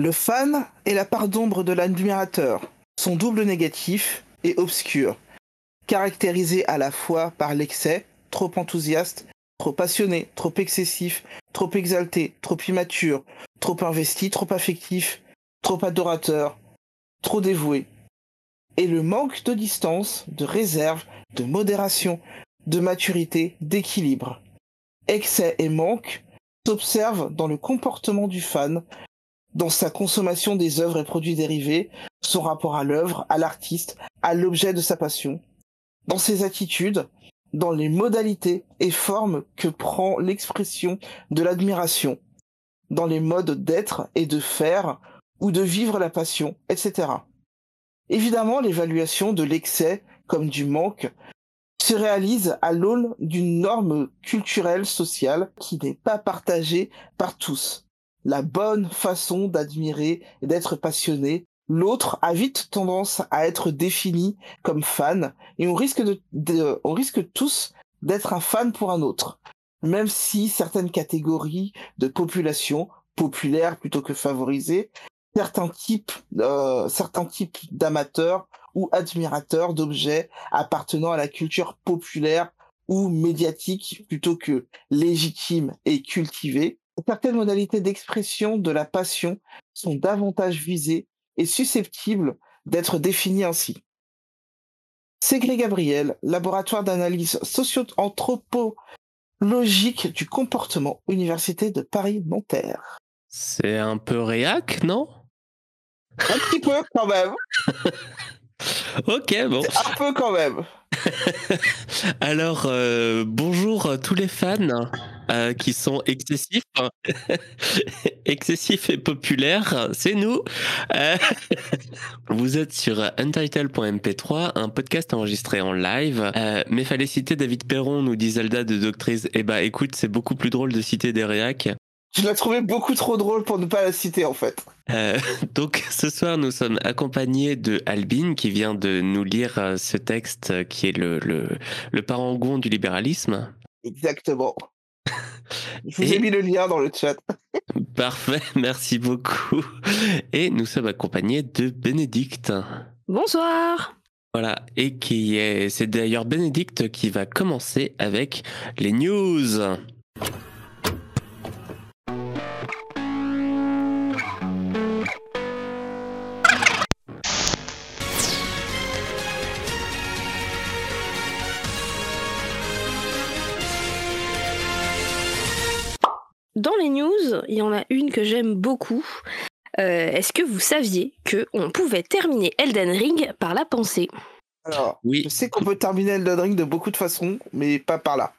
Le fan est la part d'ombre de l'admirateur. Son double négatif est obscur, caractérisé à la fois par l'excès, trop enthousiaste, trop passionné, trop excessif, trop exalté, trop immature, trop investi, trop affectif, trop adorateur, trop dévoué, et le manque de distance, de réserve, de modération, de maturité, d'équilibre. Excès et manque s'observent dans le comportement du fan, dans sa consommation des œuvres et produits dérivés, son rapport à l'œuvre, à l'artiste, à l'objet de sa passion, dans ses attitudes, dans les modalités et formes que prend l'expression de l'admiration, dans les modes d'être et de faire ou de vivre la passion, etc. Évidemment, l'évaluation de l'excès comme du manque se réalise à l'aune d'une norme culturelle sociale qui n'est pas partagée par tous. La bonne façon d'admirer et d'être passionné, l'autre a vite tendance à être défini comme fan et on risque de, on risque tous d'être un fan pour un autre. Même si certaines catégories de population populaires plutôt que favorisées certains types, euh, certains types d'amateurs ou admirateurs d'objets appartenant à la culture populaire ou médiatique plutôt que légitime et cultivée. Certaines modalités d'expression de la passion sont davantage visées et susceptibles d'être définies ainsi. Ségré Gabriel, laboratoire d'analyse socio-anthropologique du comportement, Université de Paris-Nanterre. C'est un peu réac, non? Un petit peu quand même. ok, bon. Un peu quand même. Alors, euh, bonjour tous les fans euh, qui sont excessifs, excessifs et populaires, c'est nous. Euh, vous êtes sur untitled.mp3, un podcast enregistré en live. mais fallait citer David Perron, nous dit Zelda de Doctrice. Eh bah écoute, c'est beaucoup plus drôle de citer des réacs. Je l'ai trouvé beaucoup trop drôle pour ne pas la citer en fait. Euh, donc ce soir nous sommes accompagnés de Albin qui vient de nous lire euh, ce texte qui est le, le, le parangon du libéralisme. Exactement. Je vous ai mis le lien dans le chat. Parfait, merci beaucoup. Et nous sommes accompagnés de Bénédicte. Bonsoir. Voilà, et qui est, c'est d'ailleurs Bénédicte qui va commencer avec les news. Dans les news, il y en a une que j'aime beaucoup. Euh, est-ce que vous saviez qu'on pouvait terminer Elden Ring par la pensée? Alors, oui. je sais qu'on peut terminer Elden Ring de beaucoup de façons, mais pas par là.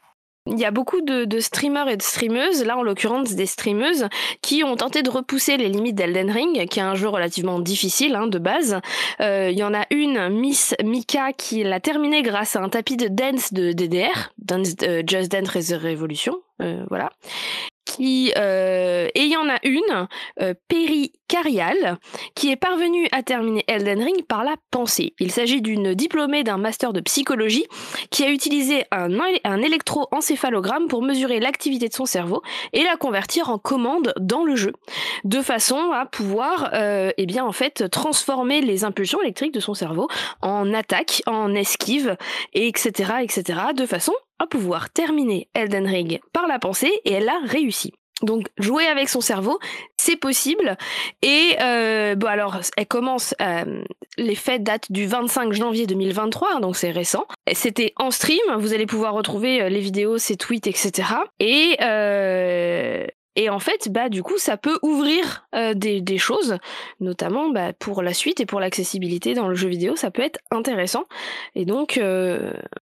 Il y a beaucoup de, streamers et de streameuses, là en l'occurrence des streameuses, qui ont tenté de repousser les limites d'Elden Ring, qui est un jeu relativement difficile hein, de base. Euh, il y en a une, Miss Mika, qui l'a terminé grâce à un tapis de dance de DDR, Dance, euh, Just Dance Revolution, voilà qui euh, et il y en a une, euh, qui est parvenue à terminer Elden Ring par la pensée. Il s'agit d'une diplômée d'un master de psychologie qui a utilisé un, électroencéphalogramme pour mesurer l'activité de son cerveau et la convertir en commande dans le jeu, de façon à pouvoir, euh, eh bien en fait, transformer les impulsions électriques de son cerveau en attaque, en esquive, et etc., etc., de façon à pouvoir terminer Elden Ring par la pensée et elle a réussi. Donc jouer avec son cerveau, c'est possible. Et euh, bon alors, elle commence. Euh, les fêtes datent du 25 janvier 2023, donc c'est récent. C'était en stream. Vous allez pouvoir retrouver euh, les vidéos, ses tweets, etc. Et et en fait, bah du coup, ça peut ouvrir des, des, choses, notamment bah, pour la suite et pour l'accessibilité dans le jeu vidéo, ça peut être intéressant. Et donc,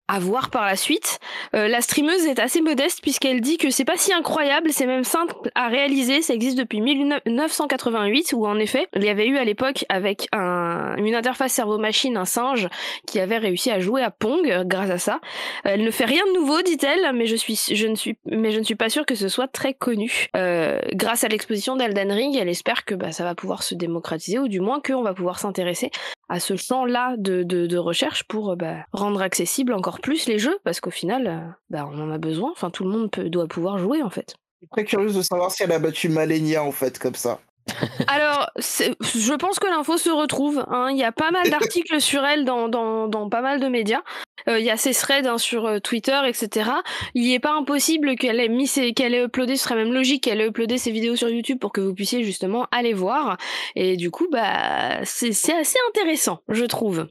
à voir par la suite. Euh, la streameuse est assez modeste puisqu'elle dit que c'est pas si incroyable, c'est même simple à réaliser. Ça existe depuis 1988 où en effet, il y avait eu à l'époque avec un, une interface cerveau-machine un singe qui avait réussi à jouer à Pong grâce à ça. Elle ne fait rien de nouveau, dit-elle, mais je suis, je ne suis, mais je ne suis pas sûre que ce soit très connu. Euh, grâce à l'exposition d'Elden Ring, elle espère que bah, ça va pouvoir se démocratiser ou du moins qu'on va pouvoir s'intéresser à ce champ-là de, de, recherche pour bah, rendre accessible encore plus les jeux parce qu'au final, euh, bah, on en a besoin. Enfin, tout le monde peut, doit pouvoir jouer en fait. Je suis très curieuse de savoir si elle a battu Malenia en fait comme ça. Alors, je pense que l'info se retrouve. Hein. Il y a pas mal d'articles sur elle dans, dans, dans, pas mal de médias. Euh, il y a ses threads hein, sur euh, Twitter, etc. Il n'est pas impossible qu'elle ait mis qu'elle ait uploadé, ce serait même logique qu'elle ait uploadé ses vidéos sur YouTube pour que vous puissiez justement aller voir. Et du coup, bah, c'est assez intéressant, je trouve.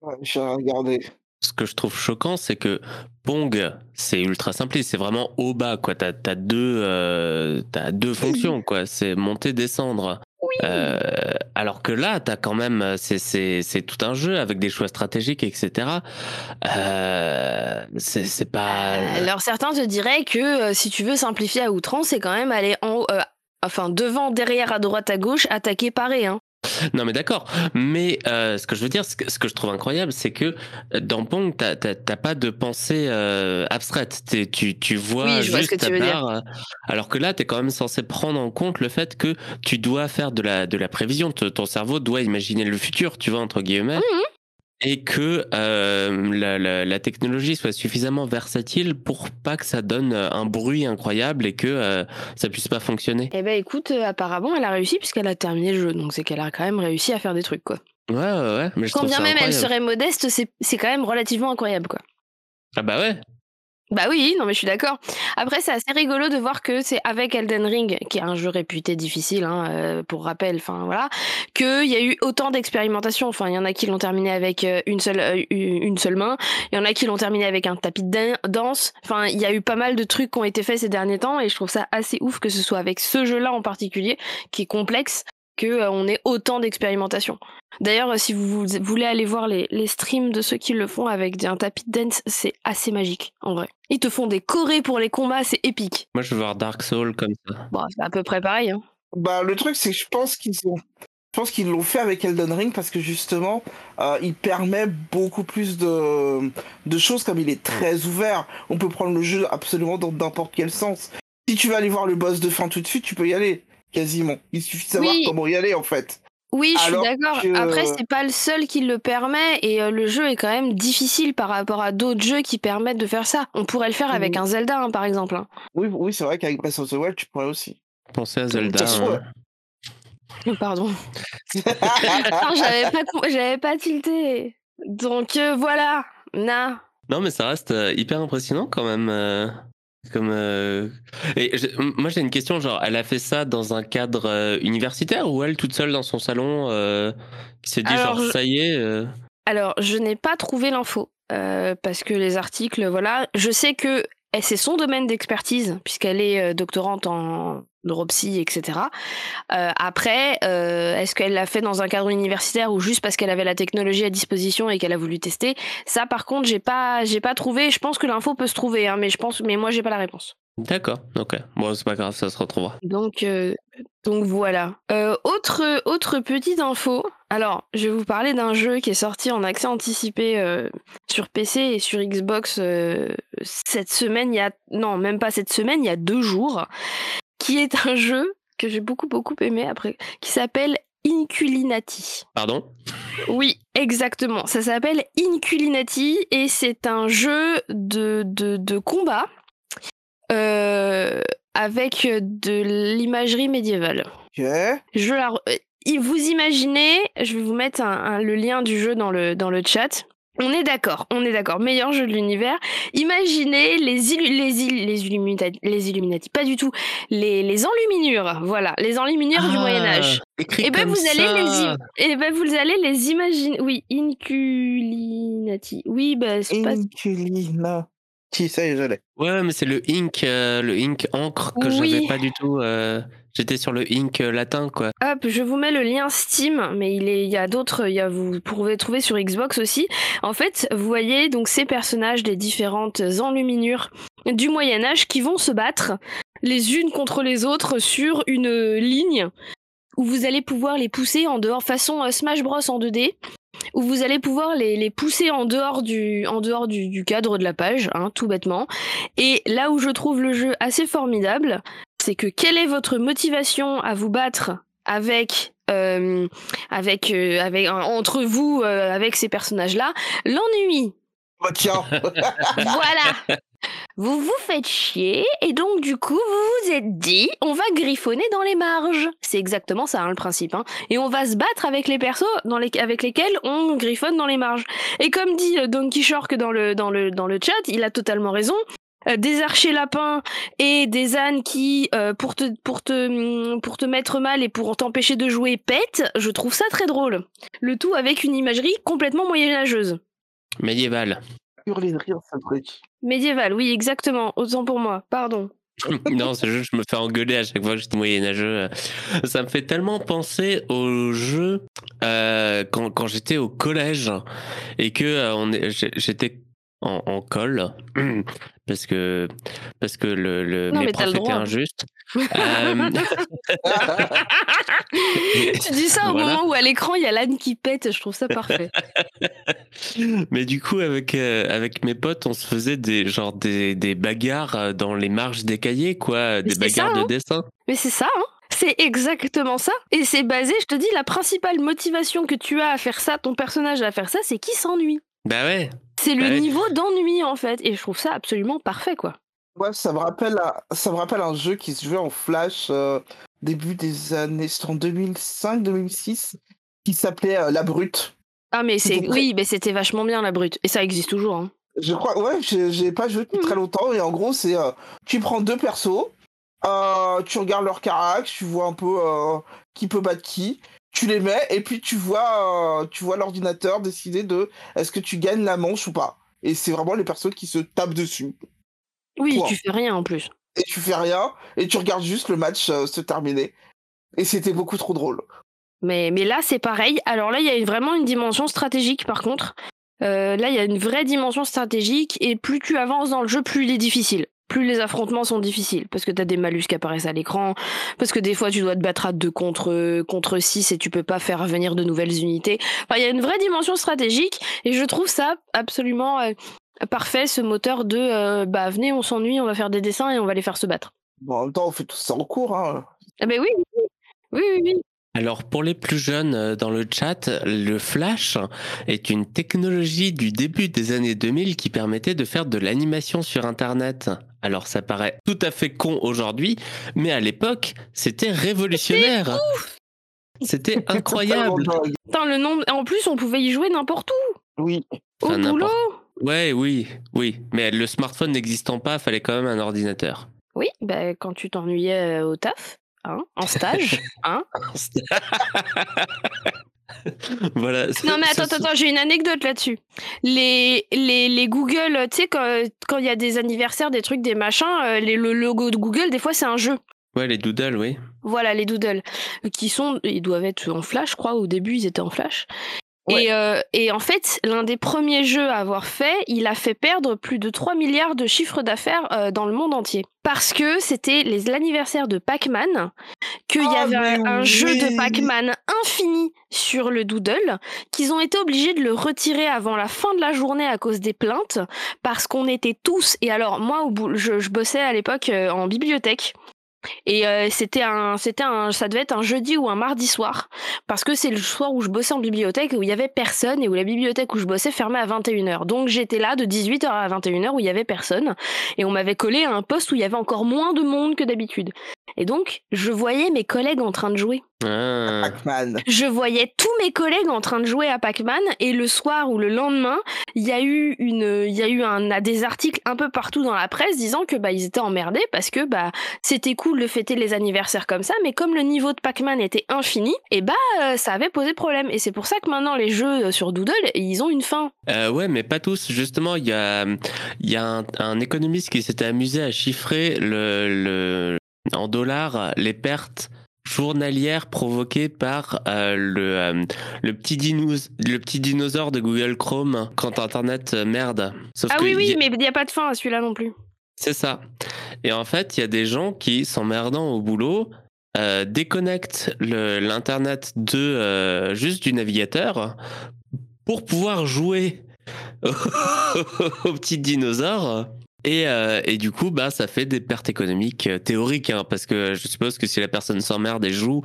Ouais, je vais regarder ce que je trouve choquant, c'est que Pong, c'est ultra simpliste, c'est vraiment au bas, quoi. T'as as deux, euh, as deux fonctions, quoi. C'est monter, descendre. Euh, alors que là, t'as quand même, c'est tout un jeu avec des choix stratégiques, etc. Euh, c'est pas. Alors certains te diraient que si tu veux simplifier à outrance, c'est quand même aller en enfin devant, derrière, à droite, à gauche, attaquer, parer. Hein. Non, mais d'accord. Mais euh, ce que je veux dire, ce que, ce que je trouve incroyable, c'est que euh, dans Pong, t'as pas de pensée euh, abstraite. Tu, tu vois juste ta barre. Alors que là, tu es quand même censé prendre en compte le fait que tu dois faire de la, de la prévision. Ton cerveau doit imaginer le futur, tu vois, entre guillemets. Mmh et que euh, la, la, technologie soit suffisamment versatile pour pas que ça donne un bruit incroyable et que euh, ça puisse pas fonctionner. Eh ben écoute, euh, apparemment elle a réussi puisqu'elle a terminé le jeu, donc c'est qu'elle a quand même réussi à faire des trucs quoi. Ouais ouais ouais. Mais je Quand bien même elle serait modeste, c'est quand même relativement incroyable quoi. Ah bah ouais. Bah oui, non mais je suis d'accord. Après, c'est assez rigolo de voir que c'est avec Elden Ring, qui est un jeu réputé difficile, hein, euh, pour rappel, enfin voilà, qu'il y a eu autant d'expérimentation. Enfin, il y en a qui l'ont terminé avec euh, une seule, euh, une seule main, il y en a qui l'ont terminé avec un tapis de danse. Enfin, il y a eu pas mal de trucs qui ont été faits ces derniers temps, et je trouve ça assez ouf que ce soit avec ce jeu-là en particulier, qui est complexe, qu'on ait autant d'expérimentation. D'ailleurs, si vous voulez aller voir les, streams de ceux qui le font avec un tapis de dance, c'est assez magique, en vrai. Ils te font des chorés pour les combats, c'est épique. Moi, je veux voir Dark Souls comme ça. Bon, c'est à peu près pareil. Hein. Bah, le truc, c'est que je pense qu'ils ont... Je pense qu'ils l'ont fait avec Elden Ring parce que justement, euh, il permet beaucoup plus de, de choses comme il est très ouvert. On peut prendre le jeu absolument dans n'importe quel sens. Si tu veux aller voir le boss de fin tout de suite, tu peux y aller, quasiment. Il suffit de savoir comment y aller en fait. Oui, je suis d'accord. Après, c'est pas le seul qui le permet et euh, le jeu est quand même difficile par rapport à d'autres jeux qui permettent de faire ça. On pourrait le faire avec mmh. un Zelda, hein, par exemple. Hein. Oui, oui c'est vrai qu'avec Breath of the Wild, tu pourrais aussi. Penser à Zelda. Hein. Oh, pardon. j'avais pas, j'avais pas tilté. Donc euh, voilà, na. Non, mais ça reste euh, hyper impressionnant quand même. Comme euh, et moi j'ai une question genre elle a fait ça dans un cadre euh, universitaire ou elle toute seule dans son salon euh, qui s'est dit genre ça y est Alors je n'ai pas trouvé l'info parce que les articles voilà. Je sais que c'est son domaine d'expertise puisqu'elle est doctorante en neuropsy, etc. Euh, après, euh, est-ce qu'elle l'a fait dans un cadre universitaire ou juste parce qu'elle avait la technologie à disposition et qu'elle a voulu tester? Ça, par contre, j'ai pas, pas trouvé. Je pense que l'info peut se trouver, hein, mais je pense, mais moi, j'ai pas la réponse. D'accord, ok. Bon, c'est pas grave, ça se retrouvera. Donc, euh, donc voilà. autre, autre petite info. Alors, je vais vous parler d'un jeu qui est sorti en accès anticipé sur PC et sur Xbox cette semaine. Il y a non, même pas cette semaine, il y a deux jours qui est un jeu que j'ai beaucoup beaucoup aimé après, qui s'appelle Inculinati. Pardon? Oui, exactement. Ça s'appelle Inculinati et c'est un jeu de, de, combat euh, avec de l'imagerie médiévale. Je la, euh, vous imaginez, je vais vous mettre le lien du jeu dans le, dans le chat. On est d'accord, on est d'accord. Meilleur jeu de l'univers. Imaginez les, les, les, Illuminati, les Illuminati, pas du tout. Les, les enluminures, voilà, les enluminures du ah, Moyen Âge. Et eh ben vous allez les, et eh ben vous allez les imaginer. Oui, Inculinati. Oui, bah c'est pas. Inculinati, ça y est, je l'ai. Ouais, mais c'est le ink, euh, le ink encre que je j'avais pas du tout. Euh, J'étais sur le Ink euh, latin, quoi. Hop, je vous mets le lien Steam, mais il, est, il y a d'autres, il y a, vous pouvez trouver sur Xbox aussi. En fait, vous voyez donc ces personnages des différentes enluminures du Moyen Âge qui vont se battre les unes contre les autres sur une ligne où vous allez pouvoir les pousser en dehors, façon Smash Bros en 2D où vous allez pouvoir les, les pousser en dehors du, en dehors du, du cadre de la page, hein, tout bêtement. Et là où je trouve le jeu assez formidable, c'est que quelle est votre motivation à vous battre avec euh, avec euh, avec entre vous euh, avec ces personnages là l'ennui. Oh, tiens. Voilà vous vous faites chier et donc du coup vous vous êtes dit on va griffonner dans les marges. C'est exactement ça hein, le principe. Hein. Et on va se battre avec les persos dans les, avec lesquels on griffonne dans les marges. Et comme dit euh, Donkey Shark dans le, dans, le, dans le chat, il a totalement raison. Euh, des archers lapins et des ânes qui, euh, pour, te, pour, te, pour te mettre mal et pour t'empêcher de jouer, pètent, je trouve ça très drôle. Le tout avec une imagerie complètement moyenâgeuse. Médiéval. Hurler de rire, ça truc. Médiéval, oui, exactement. Autant pour moi, pardon. non, c'est juste je me fais engueuler à chaque fois que je dis moyenâgeux. Ça me fait tellement penser au jeu euh, quand, j'étais au collège et que euh, j'étais en, en colle parce que parce que le, le- Non, mes mais t'as profs le étaient droit. injustes. Euh, tu dis ça au Voilà. moment où à l'écran il y a l'âne qui pète, je trouve ça parfait. Mais du coup, avec, euh, avec mes potes, on se faisait des, genre des, des bagarres euh, dans les marges des cahiers, quoi, des ça, bagarres hein. de dessin. Mais c'est ça, hein c'est exactement ça. Et c'est basé, je te dis, la principale motivation que tu as à faire ça, ton personnage à faire ça, c'est qu'il s'ennuie. Bah ouais. C'est le Ouais. niveau d'ennui en fait. Et je trouve ça absolument parfait quoi. Ouais, ça me rappelle, un- ça me rappelle un jeu qui se jouait en Flash euh, début des années, c'était en 2005-2006, qui s'appelait euh, La Brute. Ah mais c'est oui, mais c'était vachement bien la brute. Et ça existe toujours. Hein. Je crois, ouais, j'ai pas joué depuis Mhm. très longtemps, et en gros, c'est euh, tu prends deux persos, euh, tu regardes leur caractère, tu vois un peu euh, qui peut battre qui, tu les mets, et puis tu vois, euh, tu vois l'ordinateur décider de est-ce que tu gagnes la manche ou pas. Et c'est vraiment les persos qui se tapent dessus. Oui, tu fais rien en plus. Et tu fais rien, et tu regardes juste le match euh, se terminer. Et c'était beaucoup trop drôle. Mais, mais là, c'est pareil. Alors là, il y a vraiment une dimension stratégique, par contre. Euh, là, il y a une vraie dimension stratégique, et plus tu avances dans le jeu, plus il est difficile. Plus les affrontements sont difficiles, parce que t'as des malus qui apparaissent à l'écran, parce que des fois tu dois te battre à 2 contre, contre 6 et tu peux pas faire venir de nouvelles unités. Enfin, il y a une vraie dimension stratégique, et je trouve ça absolument euh, parfait, ce moteur de euh, bah venez, on s'ennuie, on va faire des dessins et on va les faire se battre. Bon, en même temps, on fait tout ça en cours. Hein. Ah ben oui, oui, oui. Alors pour les plus jeunes euh, dans le chat, le Flash est une technologie du début des années 2000 qui permettait de faire de l'animation sur Internet. Alors ça paraît tout à fait con aujourd'hui, mais à l'époque, c'était révolutionnaire. C'était incroyable. Putain, le nombre... En plus, on pouvait y jouer n'importe où. Oui. Au Enfin, boulot. Ouais, oui, oui. Mais le smartphone n'existant pas, fallait quand même un ordinateur. Oui, bah, quand tu t'ennuyais euh, au taf, hein, en stage. hein. voilà. Non mais attends, attends, j'ai une anecdote là-dessus. Les, les, les Google, tu sais, quand quand il y a des anniversaires, des trucs, des machins, euh, les, le logo de Google, des fois c'est un jeu. Ouais, les doodles, oui. Voilà, les doodles, qui sont, ils doivent être en flash, je crois. Au début, ils étaient en flash. Ouais. Et, euh, et en fait, l'un des premiers jeux à avoir fait, il a fait perdre plus de 3 milliards de chiffres d'affaires euh, dans le monde entier. Parce que c'était les- l'anniversaire de Pac-Man, qu'il y Ah, avait un, jeu de. Pac-Man infini sur le Doodle, qu'ils ont été obligés de le retirer avant la fin de la journée à cause des plaintes, parce qu'on était tous, et alors moi, au bout, je, je bossais à l'époque euh, en bibliothèque, et euh, c'était un, c'était un, ça devait être un jeudi ou un mardi soir, parce que c'est le soir où je bossais en bibliothèque où il y avait personne et où la bibliothèque où je bossais fermait à 21h. Donc j'étais là de 18h à 21h où il y avait personne et on m'avait collé à un poste où il y avait encore moins de monde que d'habitude. Et donc je voyais mes collègues en train de jouer. Ah. Pac-Man. Je voyais tous mes collègues en train de jouer à Pac-Man et le soir ou le lendemain, il y a eu une, il y a eu un, des articles un peu partout dans la presse disant que bah ils étaient emmerdés parce que bah c'était cool de fêter les anniversaires comme ça, mais comme le niveau de Pac-Man était infini, et bah euh, ça avait posé problème. Et c'est pour ça que maintenant les jeux euh, sur Doodle, ils ont une fin. Euh, ouais, mais pas tous. Justement, il y a, il y a un, un économiste qui s'était amusé à chiffrer le, le, en dollars les pertes journalières provoquées par euh, le, euh, le, petit dinos, le petit dinosaure de Google Chrome quand Internet euh, merde. Sauf ah que oui oui, a- mais il n'y a pas de fin à celui-là non plus. C'est ça. Et en fait, il y a des gens qui, s'emmerdant au boulot, euh, déconnectent l'internet de juste du navigateur pour pouvoir jouer au petit dinosaure. Et, euh, et du coup, bah, ça fait des pertes économiques euh, théoriques, hein, parce que je suppose que si la personne s'emmerde et joue,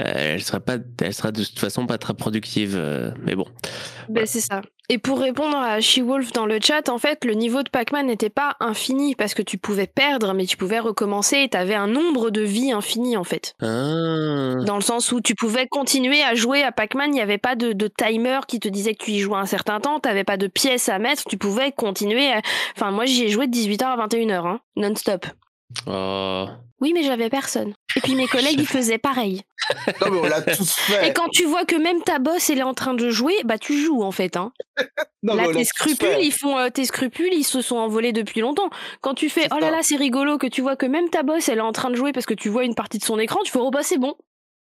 euh, elle serait pas, elle serait de toute façon pas très productive. euh, mais bon, Ben, c'est ça. Et pour répondre à She-Wolf dans le chat, en fait, le niveau de Pac-Man n'était pas infini parce que tu pouvais perdre, mais tu pouvais recommencer et tu avais un nombre de vies infini en fait. Ah. Dans le sens où tu pouvais continuer à jouer à Pac-Man, il n'y avait pas de, de timer qui te disait que tu y jouais un certain temps, tu n'avais pas de pièces à mettre, tu pouvais continuer. à- Enfin, moi j'y ai joué de 18h à 21h, hein, non-stop. Oh. Oui, mais j'avais personne. Et puis mes collègues, ils faisaient pareil. Non, mais on l'a tous Et fait. quand tu vois que même ta boss, elle est en train de jouer, bah tu joues en fait. Hein. Non, mais Là, on l'a tes tous scrupules, fait. ils font euh, tes scrupules, ils se sont envolés depuis longtemps. Quand tu fais oh là là, c'est rigolo, que tu vois que même ta boss, elle est en train de jouer parce que tu vois une partie de son écran, tu fais oh bah c'est bon.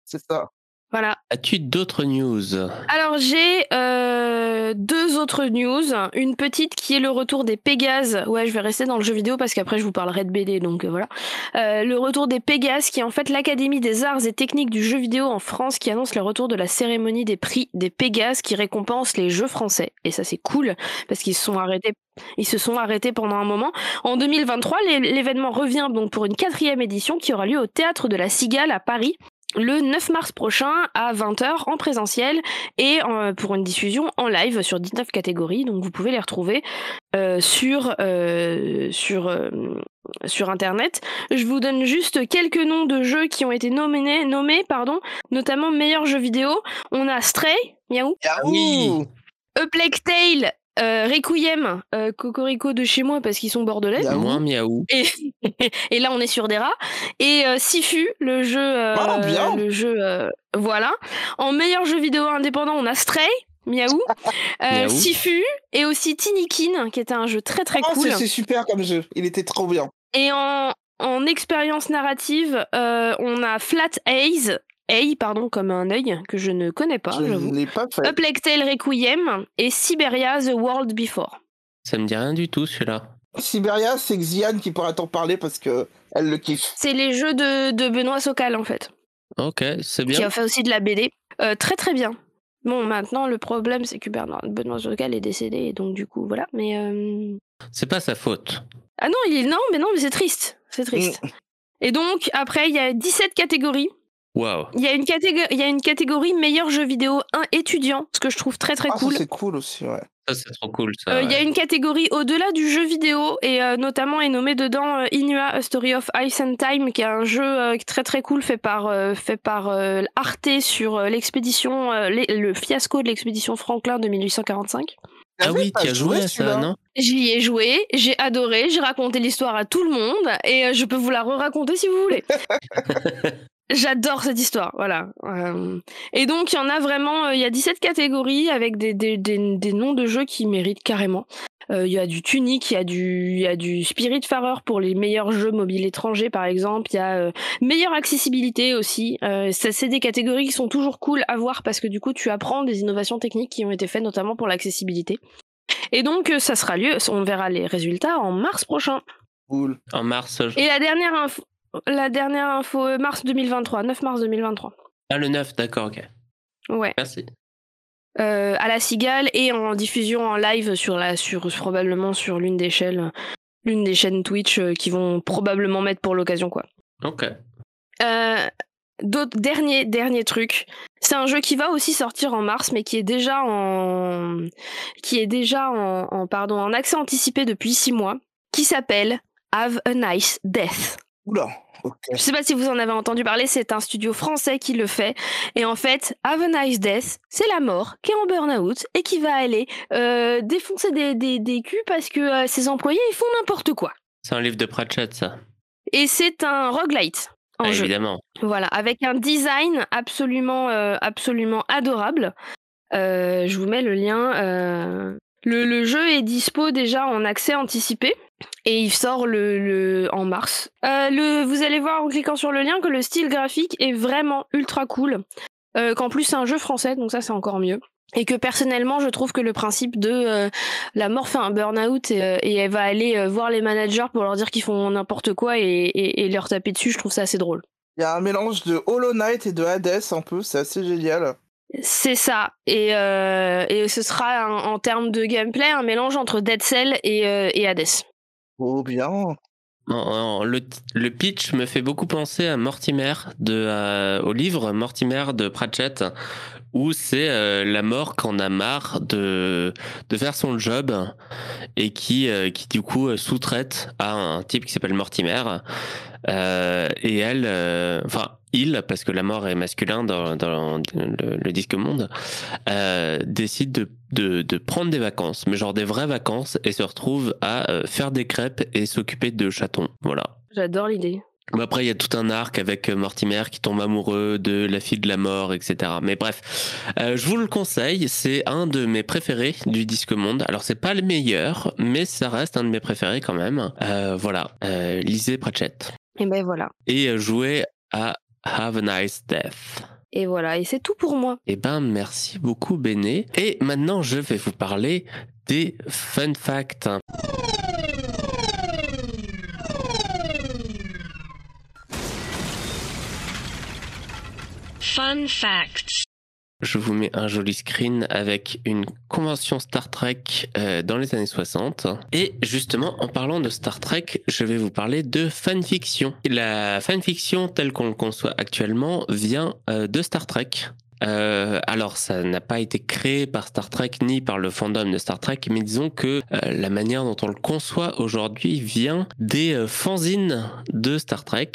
C'est ça. Voilà. As-tu d'autres news? Alors j'ai euh, deux autres news. Une petite qui est le retour des Pégases. Ouais, je vais rester dans le jeu vidéo parce qu'après je vous parlerai de BD, donc euh, voilà. Euh, le retour des Pégases, qui est en fait l'Académie des arts et techniques du jeu vidéo en France, qui annonce le retour de la cérémonie des prix des Pégases, qui récompense les jeux français. Et ça c'est cool parce qu'ils se sont arrêtés. Ils se sont arrêtés pendant un moment. En 2023, l'é- l'événement revient donc pour une quatrième édition qui aura lieu au théâtre de la Cigale à Paris le 9 mars prochain à 20h en présentiel et euh, pour une diffusion en live sur 19 catégories. Donc vous pouvez les retrouver euh, sur, euh, sur, euh, sur Internet. Je vous donne juste quelques noms de jeux qui ont été nominés, nommés, pardon, notamment meilleur jeu vidéo. On a Stray, miaou, Yahoo A Plague Tale, euh, Requiem, euh, Cocorico de chez moi parce qu'ils sont bordelais. Miaou. Moins miaou. Et, et là, on est sur des rats. Et euh, Sifu, le jeu. euh, Ah, bien. Le jeu. euh, voilà. En meilleur jeu vidéo indépendant, on a Stray. Miaou, euh, Miaou. Sifu et aussi Tinikin qui était un jeu très très Oh, cool. c'est- c'est super comme jeu. Il était trop bien. Et en, en expérience narrative, euh, on a Flat Haze, A, pardon, comme un œil que je ne connais pas, je j'avoue. Tale Requiem et Siberia The World Before. Ça me dit rien du tout celui-là. Siberia, c'est Xian qui pourra t'en parler parce que elle le kiffe. C'est les jeux de, de Benoît Socal en fait. Ok, c'est qui bien. a fait aussi de la BD. Euh, très très bien. Bon, maintenant, le problème, c'est que Bernard, Benoît Socal est décédé, et donc du coup, voilà. Mais. euh, C'est pas sa faute. Ah non, il... non, mais non, mais c'est triste. C'est triste. Et donc, après, il y a 17 catégories. Il y, a une catég- il y a une catégorie meilleur jeu vidéo 1 étudiant, ce que je trouve très très Ah, ça, cool. c'est cool aussi, ouais. Ça, c'est trop cool. Euh, Il y a une catégorie au-delà du jeu vidéo et euh, notamment est nommé dedans euh, Inua A Story of Ice and Time qui est un jeu euh, très très cool fait par euh, fait par euh, Arte sur euh, l'expédition euh, le fiasco de l'expédition Franklin de 1845. Ah T'avais oui, tu as joué à ça, non? J'y ai joué, j'ai adoré, j'ai raconté l'histoire à tout le monde et euh, je peux vous la re-raconter si vous voulez. J'adore cette histoire, voilà. Euh, et donc il y en a vraiment, euh, il y a 17 catégories avec des, des, des, des noms de jeux qui méritent carrément. Euh, Il y a du Tunic, il y a du, il y a du Spiritfarer pour les meilleurs jeux mobiles étrangers par exemple. Il y a euh, meilleure accessibilité aussi. Euh, ça, c'est des catégories qui sont toujours cool à voir parce que du coup tu apprends des innovations techniques qui ont été faites notamment pour l'accessibilité. Et donc ça sera lieu, on verra les résultats en mars prochain. Cool. En mars. je- Et la dernière info, la dernière info euh, mars 2023, 9 mars 2023. Ah, le 9, d'accord, ok. Ouais. Merci. Euh, à la Cigale et en diffusion en live sur la sur probablement sur l'une des chaînes l'une des chaînes Twitch euh, qui vont probablement mettre pour l'occasion quoi. Ok. Euh, dernier dernier truc, c'est un jeu qui va aussi sortir en mars mais qui est déjà en qui est déjà en, en pardon en accès anticipé depuis six mois, qui s'appelle Have a Nice Death. Oula. Ok. Je sais pas si vous en avez entendu parler, c'est un studio français qui le fait. Et en fait, Have a Nice Death, c'est la mort qui est en burn-out et qui va aller euh, défoncer des, des, des culs parce que euh, ses employés ils font n'importe quoi. C'est un livre de Pratchett, ça. Et c'est un roguelite en Ah, jeu. évidemment. Voilà, avec un design absolument, euh, absolument adorable. Euh, je vous mets le lien. euh, Le, le jeu est dispo déjà en accès anticipé et il sort le, le- en mars. Euh, le, vous allez voir en cliquant sur le lien que le style graphique est vraiment ultra cool. Euh, Qu'en plus c'est un jeu français, donc ça c'est encore mieux. Et que personnellement, je trouve que le principe de euh, la mort fait un burn-out et, et elle va aller voir les managers pour leur dire qu'ils font n'importe quoi et, et- et leur taper dessus, je trouve ça assez drôle. Il y a un mélange de Hollow Knight et de Hades un peu, c'est assez génial. C'est ça. Et, euh, et ce sera un- en termes de gameplay un mélange entre Dead Cell et, euh, et Hades. Oh bien. En- en- le, le pitch me fait beaucoup penser à Mortimer, de, euh, au livre Mortimer de Pratchett, où c'est euh, la mort qu'on a marre de, de faire son job et qui, euh, qui du coup sous-traite à un type qui s'appelle Mortimer. et elle, enfin, il, parce que la mort est masculin dans, dans le, disque monde, décide de, de, de, prendre des vacances, mais genre des vraies vacances, et se retrouve à faire des crêpes et s'occuper de chatons. Voilà. J'adore l'idée. Après, il y a tout un arc avec Mortimer qui tombe amoureux de la fille de la mort, etc. Mais bref, euh, je vous le conseille. C'est un de mes préférés du Disque Monde. Alors, c'est pas le meilleur, mais ça reste un de mes préférés quand même. Euh, voilà, euh, lisez Pratchett. Et ben voilà. Et jouez à Have a Nice Death. Et voilà, et c'est tout pour moi. Eh ben, merci beaucoup, Béné. Et maintenant, je vais vous parler des fun facts. Fun facts. Je vous mets un joli screen avec une convention Star Trek euh, dans les années 60. Et justement, en parlant de Star Trek, je vais vous parler de fanfiction. La fanfiction telle qu'on le conçoit actuellement vient euh, de Star Trek. Euh, alors, ça n'a pas été créé par Star Trek ni par le fandom de Star Trek, mais disons que la manière dont on le conçoit aujourd'hui vient des fanzines de Star Trek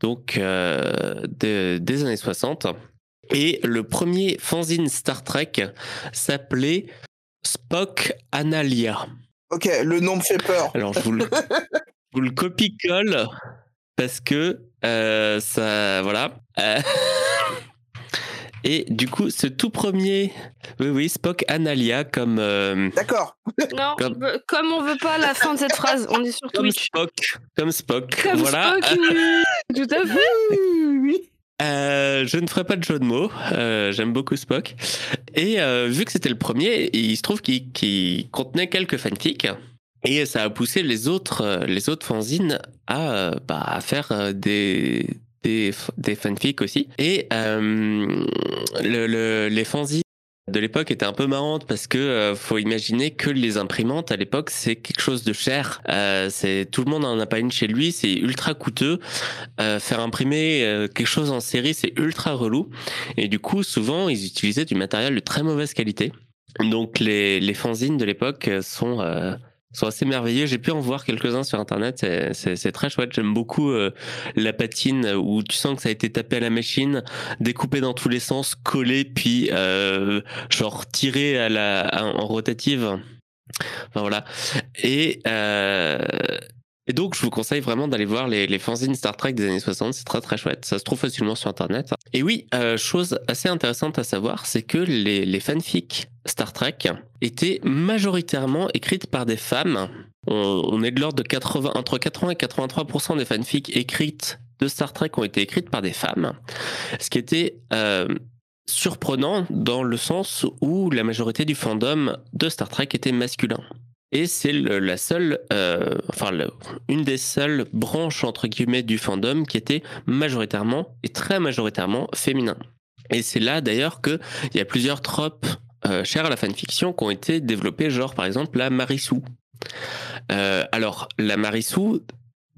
donc euh, des années 60. Et le premier fanzine Star Trek s'appelait Spock Analia. Ok, le nom me fait peur. Alors je vous le, vous le copie-colle parce que euh, ça, voilà. Euh, et du coup, ce tout premier, oui, oui, Spock Analia comme. Euh, D'accord. Non, comme... on veut pas la fin de cette phrase, on est sur comme Spock, comme Spock. Comme voilà. Spock, tout à fait. Oui. Euh, je ne ferai pas de jeu de mots. Euh, j'aime beaucoup Spock. Et vu que c'était le premier, il se trouve qu'il contenait quelques fanfics. Et ça a poussé les autres, les autres fanzines à, bah, à faire des, des, des fanfics aussi. Et euh, le, les fanzines de l'époque étaient un peu marrantes parce que euh, faut imaginer que les imprimantes à l'époque c'est quelque chose de cher. Euh, c'est tout le monde en a pas une chez lui, c'est ultra coûteux. Euh, faire imprimer euh, quelque chose en série c'est ultra relou et du coup souvent ils utilisaient du matériel de très mauvaise qualité. Donc les, les fanzines de l'époque sont sont assez merveilleux. J'ai pu en voir quelques-uns sur internet. C'est très chouette. J'aime beaucoup euh, la patine où tu sens que ça a été tapé à la machine, découpé dans tous les sens, collé, puis euh, genre tiré à la en rotative. Enfin voilà. Et euh, et donc, je vous conseille vraiment d'aller voir les, fanzines Star Trek des années 60. C'est très très chouette. Ça se trouve facilement sur Internet. Et oui, euh, chose assez intéressante à savoir, c'est que les, les fanfics Star Trek étaient majoritairement écrites par des femmes. On, est de l'ordre de 80, entre 80 et 83% des fanfics écrites de Star Trek ont été écrites par des femmes. Ce qui était euh, surprenant dans le sens où la majorité du fandom de Star Trek était masculin. Et c'est la seule, euh, enfin une des seules branches entre guillemets du fandom qui était majoritairement et très majoritairement féminin. Et c'est là d'ailleurs que il y a plusieurs tropes euh, chers à la fanfiction qui ont été développés, genre par exemple la Marissou. Euh, alors la Marissou,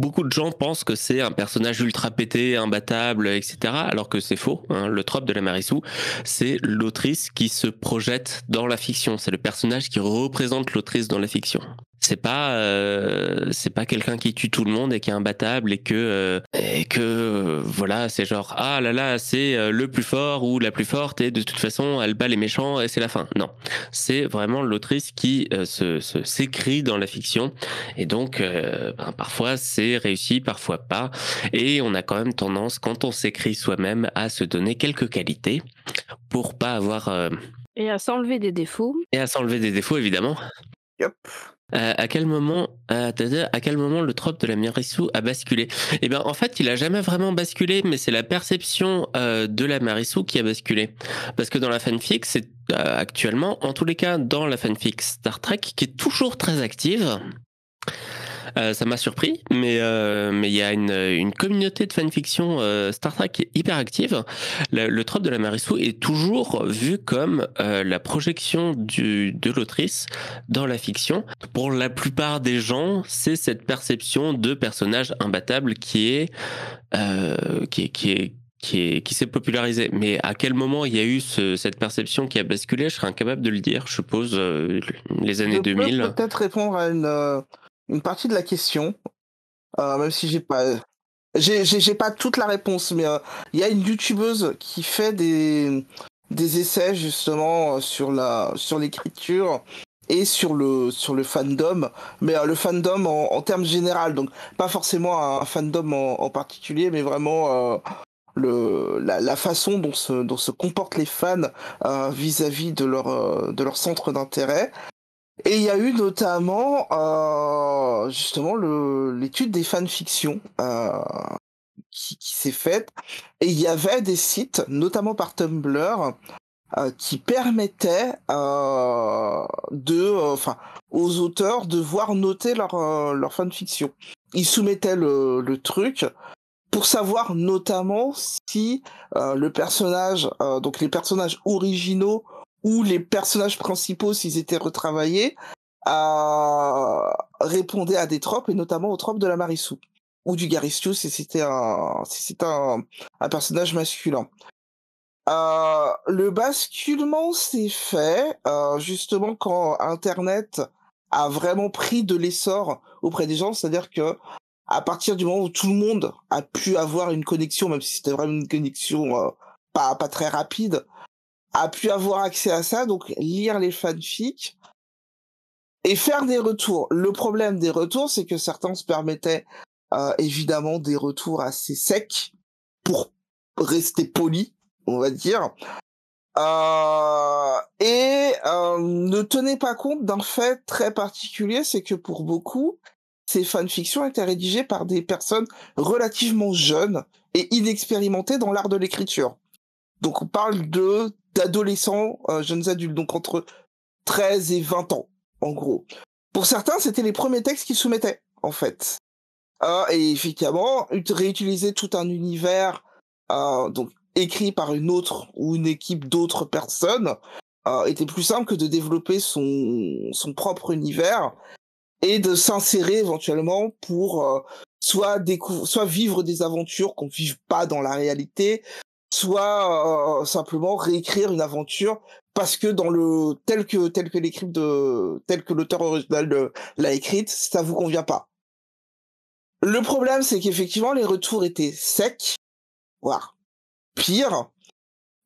Beaucoup de gens pensent que c'est un personnage ultra pété, imbattable, etc. Alors que c'est faux. Hein. Le trope de la Marissou, c'est l'autrice qui se projette dans la fiction. C'est le personnage qui représente l'autrice dans la fiction c'est pas euh, c'est pas quelqu'un qui tue tout le monde et qui est imbattable et que euh, et que voilà c'est genre ah là là c'est euh, le plus fort ou la plus forte et de toute façon elle bat les méchants et c'est la fin non. C'est vraiment l'autrice qui se s'écrit dans la fiction et donc ben, parfois c'est réussi parfois pas. Et on a quand même tendance quand on s'écrit soi-même à se donner quelques qualités pour pas avoir et à s'enlever des défauts. et à s'enlever des défauts évidemment. Yep. Euh, à quel moment, euh, à quel moment le trope de la Marissou a basculé? Eh bien, en fait, il a jamais vraiment basculé, mais c'est la perception euh, de la Marissou qui a basculé. Parce que dans la fanfic, c'est actuellement, en tous les cas, dans la fanfic Star Trek, qui est toujours très active. Euh, ça m'a surpris, mais euh, mais il y a une, une communauté de fanfiction euh, Star Trek qui est hyper active. Le, le trope de la Marissou est toujours vu comme la projection du, de l'autrice dans la fiction. Pour la plupart des gens, c'est cette perception de personnage imbattable qui est qui est, qui est qui s'est popularisé. Mais à quel moment il y a eu cette perception qui a basculé? Je serais incapable de le dire. Je suppose les années 2000. Je peux peut-être répondre à une, une partie de la question, même si j'ai pas j'ai pas toute la réponse, mais il y a une youtubeuse qui fait des des essais justement sur la sur l'écriture et sur le sur le fandom, mais euh, le fandom en, termes général, donc pas forcément un, fandom en, particulier, mais vraiment euh, le la, façon dont se dont se comportent les fans euh, vis-à-vis de leur de leur centre d'intérêt. Et il y a eu notamment justement le l'étude des fanfictions qui, qui s'est faite, et il y avait des sites, notamment par Tumblr, euh, qui permettait euh, de, euh, aux auteurs de voir noter leur leur fanfiction. Ils soumettaient le, le truc pour savoir notamment si le personnage, donc les personnages originaux ou les personnages principaux, s'ils étaient retravaillés, répondaient à des tropes et notamment aux tropes de la Marissou ou du Garistio si c'était un si c'était un, un personnage masculin. Euh, le basculement s'est fait euh, justement quand Internet a vraiment pris de l'essor auprès des gens, c'est-à-dire que à partir du moment où tout le monde a pu avoir une connexion, même si c'était vraiment une connexion euh, pas pas très rapide, a pu avoir accès à ça, donc lire les fanfics et faire des retours. Le problème des retours, c'est que certains se permettaient euh, évidemment des retours assez secs pour rester poli on va dire. Euh, et euh, ne tenez pas compte d'un fait très particulier, c'est que pour beaucoup, ces fanfictions étaient rédigées par des personnes relativement jeunes et inexpérimentées dans l'art de l'écriture. Donc on parle de d'adolescents, euh, jeunes adultes, donc entre 13 et 20 ans, en gros. Pour certains, c'était les premiers textes qu'ils soumettaient, en fait. Euh, et effectivement, réutiliser tout un univers, euh, donc écrit par une autre ou une équipe d'autres personnes euh, était plus simple que de développer son, son propre univers et de s'insérer éventuellement pour euh, soit soit vivre des aventures qu'on vive pas dans la réalité, soit euh, simplement réécrire une aventure parce que dans le tel que tel que l'écrit de tel que l'auteur original l'a écrite, ça vous convient pas. Le problème, c'est qu'effectivement les retours étaient secs, voire pire.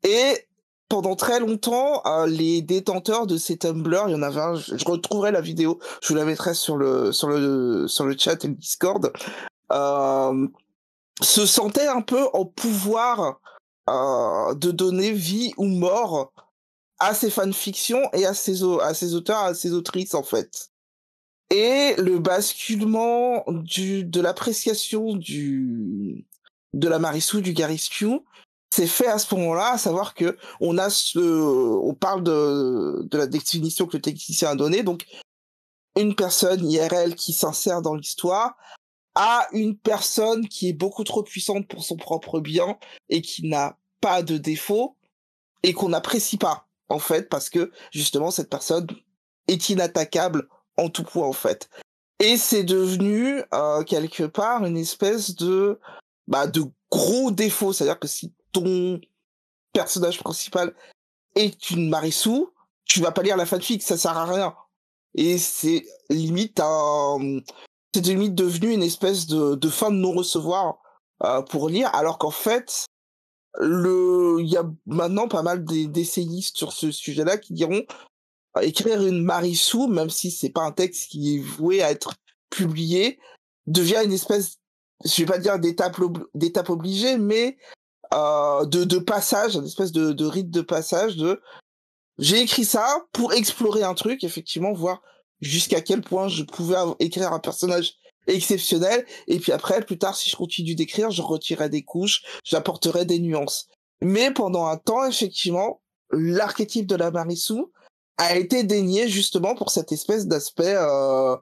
Et pendant très longtemps, euh, les détenteurs de ces Tumblr, il y en avait un, je, retrouverai la vidéo, je vous la mettrai sur le sur le sur le chat et le Discord, euh, se sentaient un peu en pouvoir euh, de donner vie ou mort à ces fanfictions et à ces à ces auteurs, à ces autrices en fait. Et le basculement du de l'appréciation du de la Marissou du Gariscu c'est fait à ce moment-là, à savoir que on a ce, on parle de, de la définition que le technicien a donnée, donc une personne IRL qui s'insère dans l'histoire à une personne qui est beaucoup trop puissante pour son propre bien et qui n'a pas de défaut et qu'on n'apprécie pas en fait parce que justement cette personne est inattaquable en tout point en fait. Et c'est devenu euh, quelque part une espèce de bah de gros défaut, c'est-à-dire que si ton personnage principal est une Marissou, tu vas pas lire la fanfic, ça sert à rien. Et c'est limite un, c'est limite devenu une espèce de, fin de non-recevoir euh, pour lire, alors qu'en fait, il y a maintenant pas mal d'essayistes sur ce sujet-là qui diront euh, écrire une Marissou, même si c'est pas un texte qui est voué à être publié, devient une espèce, je vais pas dire d'étape obligée, mais euh, de, passage, une espèce de rite de passage de j'ai écrit ça pour explorer un truc, effectivement, voir jusqu'à quel point je pouvais écrire un personnage exceptionnel. Et puis après, plus tard, si je continue d'écrire, je retirerai des couches, j'apporterai des nuances. Mais pendant un temps, effectivement, l'archétype de la Marissou a été dénié justement pour cette espèce d'aspect euh,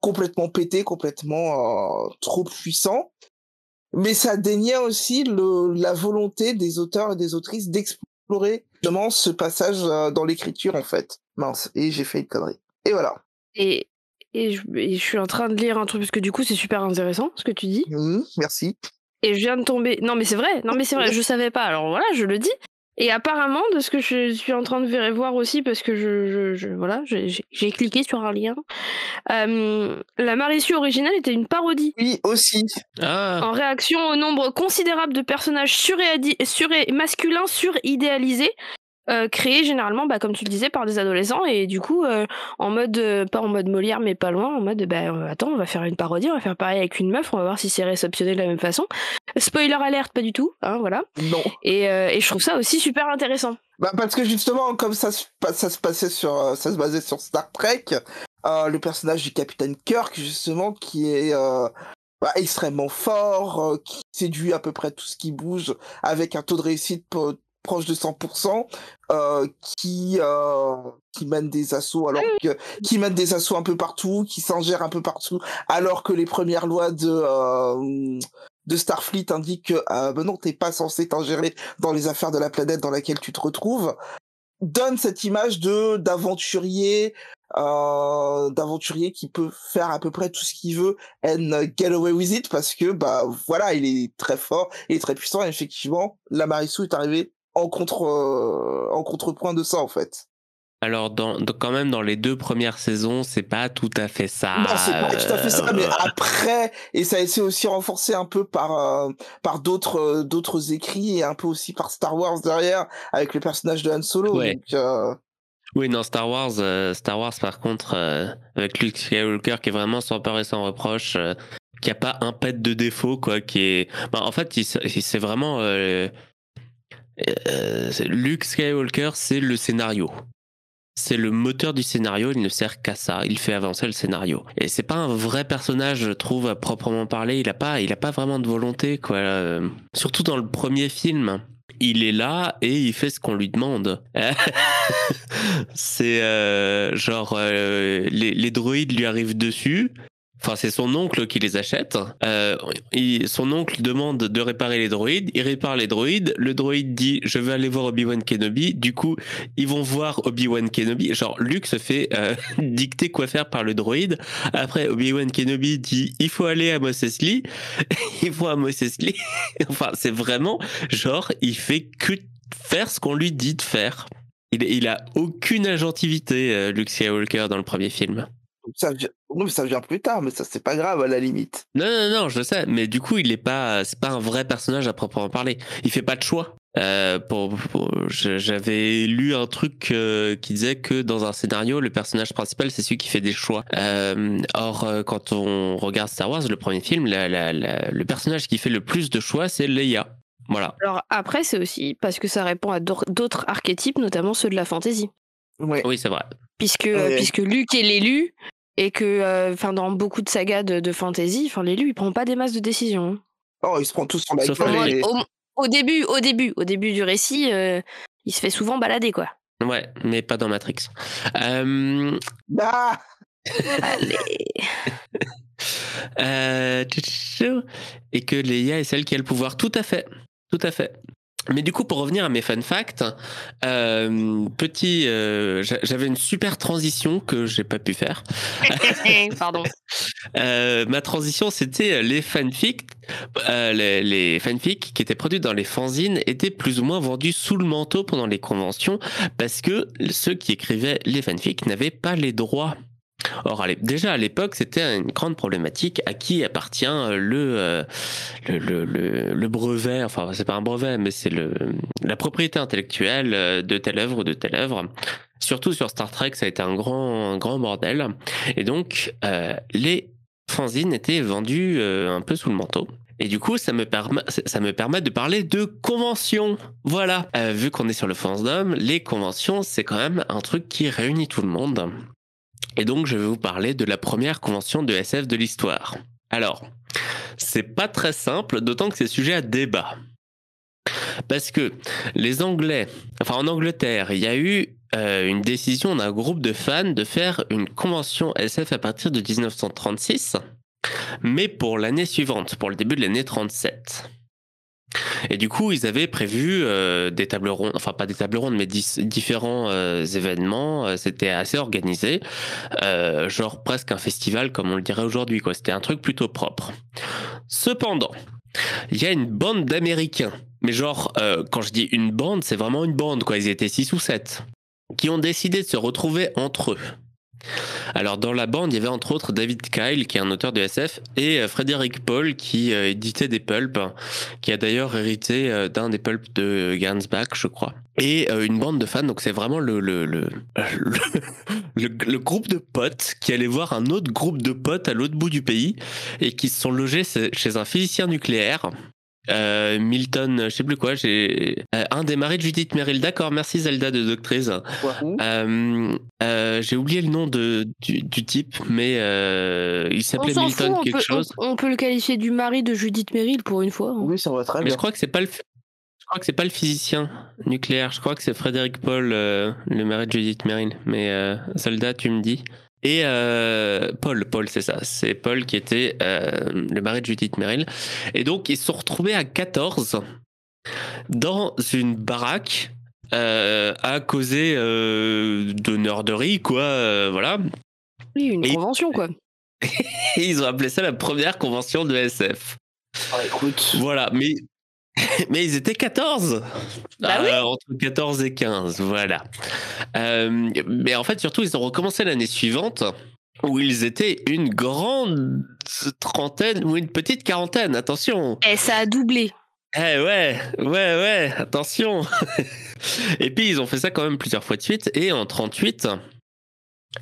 complètement pété, complètement euh, trop puissant mais ça déniait aussi le, la volonté des auteurs et des autrices d'explorer justement ce passage euh, dans l'écriture en fait. Mince, et j'ai fait une connerie. Et voilà. Et, et, je, suis en train de lire un truc parce que du coup c'est super intéressant ce que tu dis. Mmh, merci. Et je viens de tomber. Non, mais c'est vrai. Non, mais c'est vrai. Je savais pas. Alors voilà, je le dis. Et apparemment, de ce que je suis en train de voir aussi, parce que je, je, voilà, j'ai cliqué sur un lien, euh, la Marissu originale était une parodie. Oui, aussi. Ah. En réaction au nombre considérable de personnages suré masculins suridéalisés euh, créé généralement, bah, comme tu le disais, par des adolescents et du coup, euh, en mode, euh, pas en mode Molière, mais pas loin, en mode, bah, attends, on va faire une parodie, on va faire pareil avec une meuf, on va voir si c'est réceptionné de la même façon. Spoiler alerte, pas du tout, hein, voilà. Non. Et, et, je trouve ça aussi super intéressant. Bah, parce que justement, comme ça, ça se passait sur, ça se basait sur Star Trek, le personnage du capitaine Kirk, justement, qui est bah, extrêmement fort, qui séduit à peu près tout ce qui bouge, avec un taux de réussite proche de 100%, euh, qui euh, qui mène des assauts alors que qui mène des assauts un peu partout, qui s'ingère un peu partout, alors que les premières lois de euh, de Starfleet indiquent que ben non, t'es pas censé t'ingérer dans les affaires de la planète dans laquelle tu te retrouves, donne cette image de d'aventurier euh, d'aventurier qui peut faire à peu près tout ce qu'il veut and get away with it parce que bah voilà il est très fort et très puissant et effectivement la Marissou est arrivée en contre euh, en contrepoint de ça en fait. Alors, dans, quand même, dans les deux premières saisons, c'est pas tout à fait ça. Non, c'est pas tout à fait ça, mais euh. après, et ça a été aussi renforcé un peu par euh, par d'autres d'autres écrits et un peu aussi par Star Wars derrière avec le personnage de Han Solo. Oui, non, Star Wars, Star Wars, par contre, avec Luke Skywalker qui est vraiment sans peur et sans reproche, qui a pas un pet de défaut, quoi, qui est. Bah, en fait, c'est vraiment euh, Luke Skywalker, c'est le scénario. C'est le moteur du scénario, il ne sert qu'à ça, il fait avancer le scénario. Et c'est pas un vrai personnage, je trouve, à proprement parler, il a pas, il a pas vraiment de volonté, quoi. Euh, surtout dans le premier film. Il est là et il fait ce qu'on lui demande. c'est euh, genre les, les droïdes lui arrivent dessus, Enfin, c'est son oncle qui les achète. Euh, son oncle demande de réparer les droïdes. Il répare les droïdes. Le droïde dit Je vais aller voir Obi-Wan Kenobi. Du coup, ils vont voir Obi-Wan Kenobi. Genre, Luke se fait euh, dicter quoi faire par le droïde. Après, Obi-Wan Kenobi dit Il faut aller à Mos Eisley. il faut à Mos Eisley. enfin, c'est vraiment genre, il fait que faire ce qu'on lui dit de faire. Il, il a aucune agentivité, euh, Luke Skywalker, dans le premier film. Ça vient... ça vient plus tard, mais ça c'est pas grave à la limite. Non, non, non, je sais, mais du coup, il est pas, c'est pas un vrai personnage à proprement parler. Il fait pas de choix. Euh, pour, j'avais lu un truc euh, qui disait que dans un scénario, le personnage principal c'est celui qui fait des choix. Euh, or, quand on regarde Star Wars, le premier film, le personnage qui fait le plus de choix, c'est Leia. Voilà. Alors après, c'est aussi parce que ça répond à d'autres archétypes, notamment ceux de la fantasy. Oui, c'est vrai. Puisque, puisque Luke est l'élu, et que euh, enfin dans beaucoup de sagas de, fantasy enfin l'élu il prend pas des masses de décisions hein. oh il se prend tout sur la gueule au, début au début au début du récit euh, il se fait souvent balader quoi. Ouais mais pas dans Matrix. Euh... Ah! Allez. Euh, et que Leia est celle qui a le pouvoir. Tout à fait. Tout à fait mais du coup, pour revenir à mes fun facts, euh, petit, euh, j'avais une super transition que j'ai pas pu faire. Pardon. Euh, ma transition, c'était les fanfics. les, les fanfics qui étaient produits dans les fanzines étaient plus ou moins vendus sous le manteau pendant les conventions parce que ceux qui écrivaient les fanfics n'avaient pas les droits Or, déjà à l'époque, c'était une grande problématique à qui appartient euh, le, le, le, le, brevet, enfin, c'est pas un brevet, mais c'est le, la propriété intellectuelle euh, de telle œuvre ou de telle œuvre. Surtout sur Star Trek, ça a été un grand, un grand bordel. Et donc, euh, les fanzines étaient vendus un peu sous le manteau. Et du coup, ça me, permet, ça me permet de parler de conventions. Voilà. vu qu'on est sur le fandom, les conventions, c'est quand même un truc qui réunit tout le monde. Et donc, je vais vous parler de la première convention de SF de l'histoire. Alors, c'est pas très simple, d'autant que c'est sujet à débat. Parce que les Anglais, enfin en Angleterre, il y a eu euh, une décision d'un groupe de fans de faire une convention SF à partir de 1936, mais pour l'année suivante, pour le début de l'année 37. Et du coup, ils avaient prévu euh, des tables rondes, enfin pas des tables rondes, mais différents euh, événements. Euh, c'était assez organisé, genre presque un festival comme on le dirait aujourd'hui. C'était un truc plutôt propre. Cependant, il y a une bande d'Américains. Mais genre, quand je dis une bande, c'est vraiment une bande. Ils étaient six ou sept. Qui ont décidé de se retrouver entre eux. Alors dans la bande, il y avait entre autres David Kyle, qui est un auteur de SF, et euh, Frédéric Paul, qui euh, éditait des pulps, qui a d'ailleurs hérité euh, d'un des pulps de Gansbach, je crois. Et une bande de fans, donc c'est vraiment le, le, groupe de potes qui allait voir un autre groupe de potes à l'autre bout du pays et qui se sont logés chez un physicien nucléaire euh, Milton, je sais plus quoi, j'ai euh, un des maris de Judith Merrill. D'accord, merci Zelda de Doctrice. Euh, j'ai oublié le nom de, du, type, mais il s'appelait Milton quelque chose. On, peut le qualifier du mari de Judith Merrill pour une fois. Hein. Oui, ça va très bien. Mais je crois que c'est pas le. Je crois que c'est pas le physicien nucléaire. Je crois que c'est Frédéric Paul, le mari de Judith Merrill. Mais Zelda, tu me dis. Et euh, Paul, Paul, c'est ça, c'est Paul qui était euh, le mari de Judith Merrill. Et donc, ils se sont retrouvés à 14 dans une baraque euh, à causer de nerderie, quoi, voilà. Oui, une convention, quoi. ils ont appelé ça la première convention de SF. Ah, écoute. Voilà, mais Mais ils étaient 14 bah euh, Entre 14 et 15, voilà. Euh, mais en fait, surtout, ils ont recommencé l'année suivante où ils étaient une grande trentaine ou une petite quarantaine, attention. Et ça a doublé. Eh ouais, ouais, ouais, attention. et puis ils ont fait ça quand même plusieurs fois de suite. Et en 38,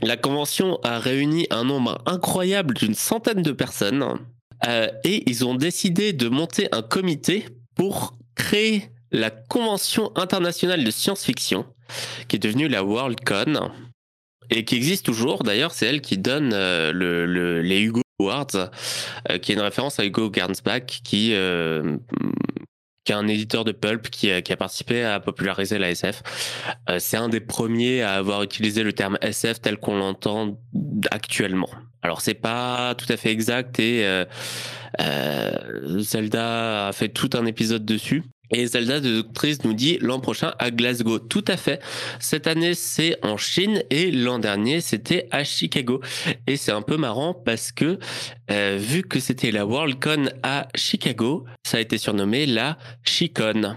la convention a réuni un nombre incroyable d'une centaine de personnes. Euh, et ils ont décidé de monter un comité pour créer la Convention internationale de science-fiction, qui est devenue la WorldCon, et qui existe toujours. D'ailleurs, c'est elle qui donne euh, le, les Hugo Awards, euh, qui est une référence à Hugo Gernsback, qui, euh, est un éditeur de pulp qui qui a participé à populariser la SF. c'est un des premiers à avoir utilisé le terme SF tel qu'on l'entend actuellement. Alors c'est pas tout à fait exact et euh, euh, Zelda a fait tout un épisode dessus. Et Zelda de Doctrice nous dit l'an prochain à Glasgow. Tout à fait. Cette année, c'est en Chine et l'an dernier, c'était à Chicago. Et c'est un peu marrant parce que, euh, vu que c'était la Worldcon à Chicago, ça a été surnommé la Chicon.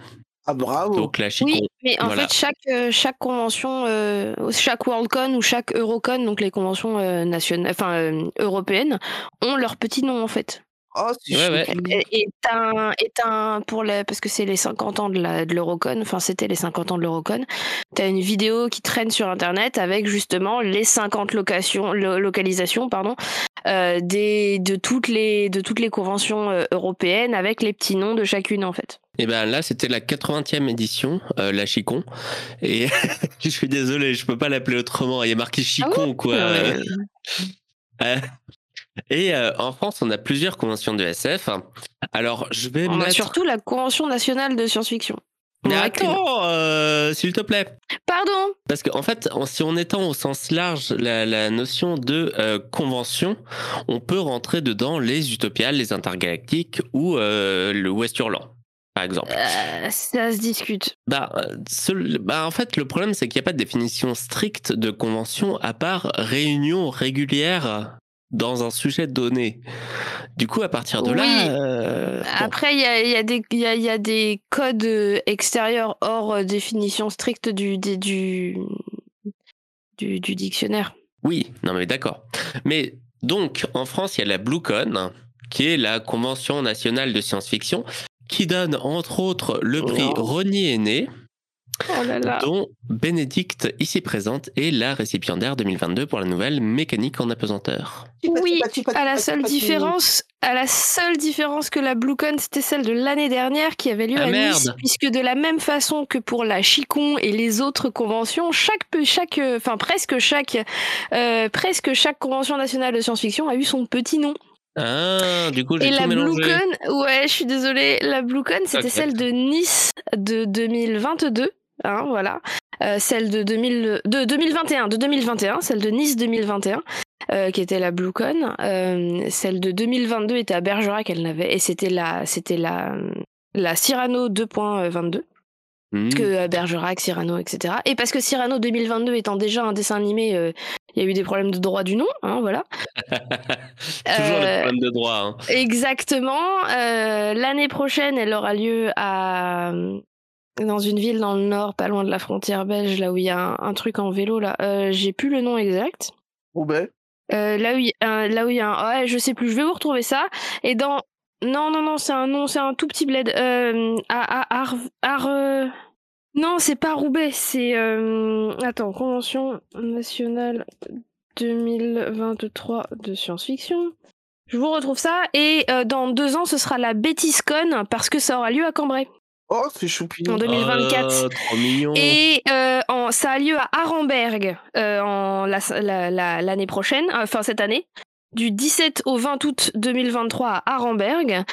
Ah, bravo. Donc la Oui, mais en fait, chaque, euh, chaque convention, euh, chaque Worldcon ou chaque Eurocon, donc les conventions euh, nationales, enfin européennes, ont leur petit nom en fait. Oh, c'est ouais, Et, un, est un, pour les, parce que c'est les 50 ans de l'Eurocon, enfin c'était les 50 ans de l'Eurocon, tu as une vidéo qui traîne sur internet avec justement les 50 locations, localisations pardon, des, de, toutes les, de toutes les conventions européennes avec les petits noms de chacune en fait. Et ben là, c'était la 80e édition, euh, la Chicon. Et je suis désolé, je peux pas l'appeler autrement. Il y a marqué Chicon, ah quoi. Euh, et euh, en France, on a plusieurs conventions de SF. Alors, je vais on a surtout la Convention nationale de science-fiction. Mais attends, s'il te plaît. Pardon. Parce qu'en en fait, si on étend au sens large la, notion de convention, on peut rentrer dedans les utopiales, les intergalactiques ou le West-Hurlant par exemple euh, Ça se discute. Bah, bah, en fait, le problème, c'est qu'il n'y a pas de définition stricte de convention à part réunion régulière dans un sujet donné. Du coup, à partir de là. Euh, Après, il y a, y, a y, y a, des codes extérieurs hors définition stricte du, du, du, du dictionnaire. Oui, non, mais d'accord. Mais donc, en France, il y a la BlueCon, qui est la Convention nationale de science-fiction, qui donne entre autres le prix oh. Renier Aîné, oh dont Bénédicte, ici présente, est la récipiendaire 2022 pour la nouvelle mécanique en apesanteur. Oui, à la seule différence, à la seule différence que la BlueCon, c'était celle de l'année dernière qui avait lieu ah, à Nice, puisque de la même façon que pour la Chicon et les autres conventions, chaque, chaque, enfin presque chaque, euh, presque chaque convention nationale de science-fiction a eu son petit nom. Ah, du coup, j'ai Et la BlueCon, ouais, je suis désolée, la BlueCon, c'était celle de Nice de 2022. Hein, voilà. Euh, celle de, 2000, de 2021, de 2021, celle de Nice 2021, euh, qui était la BlueCon. Euh, celle de 2022 était à Bergerac, elle n'avait, et c'était la, c'était la, la Cyrano 2.22. Mmh. Que Bergerac, Cyrano, etc. Et parce que Cyrano 2022 étant déjà un dessin animé Il y a eu des problèmes de droit du nom, hein, voilà. Toujours les problèmes de droit. hein. Exactement. L'année prochaine, elle aura lieu à dans une ville dans le nord, pas loin de la frontière belge, là où il y a un, un truc en vélo. Là, Euh, j'ai plus le nom exact. Roubaix. Euh, là où il y a un- là où il y a un, ouais, je sais plus. Je vais vous retrouver ça. Et dans non non non, c'est un nom, c'est un tout petit bled. Euh, à, à, non, c'est pas Roubaix. C'est euh, attends, convention nationale 2023 de science-fiction. Je vous retrouve ça et dans deux ans ce sera la BetisCon parce que ça aura lieu à Cambrai Oh, c'est choupi. en 2024. Oh, trop mignon. Et euh, en- ça a lieu à Arenberg euh, en la- la- la- l'année prochaine, euh, enfin cette année, du 17 au 20 août 2023 à Arenberg.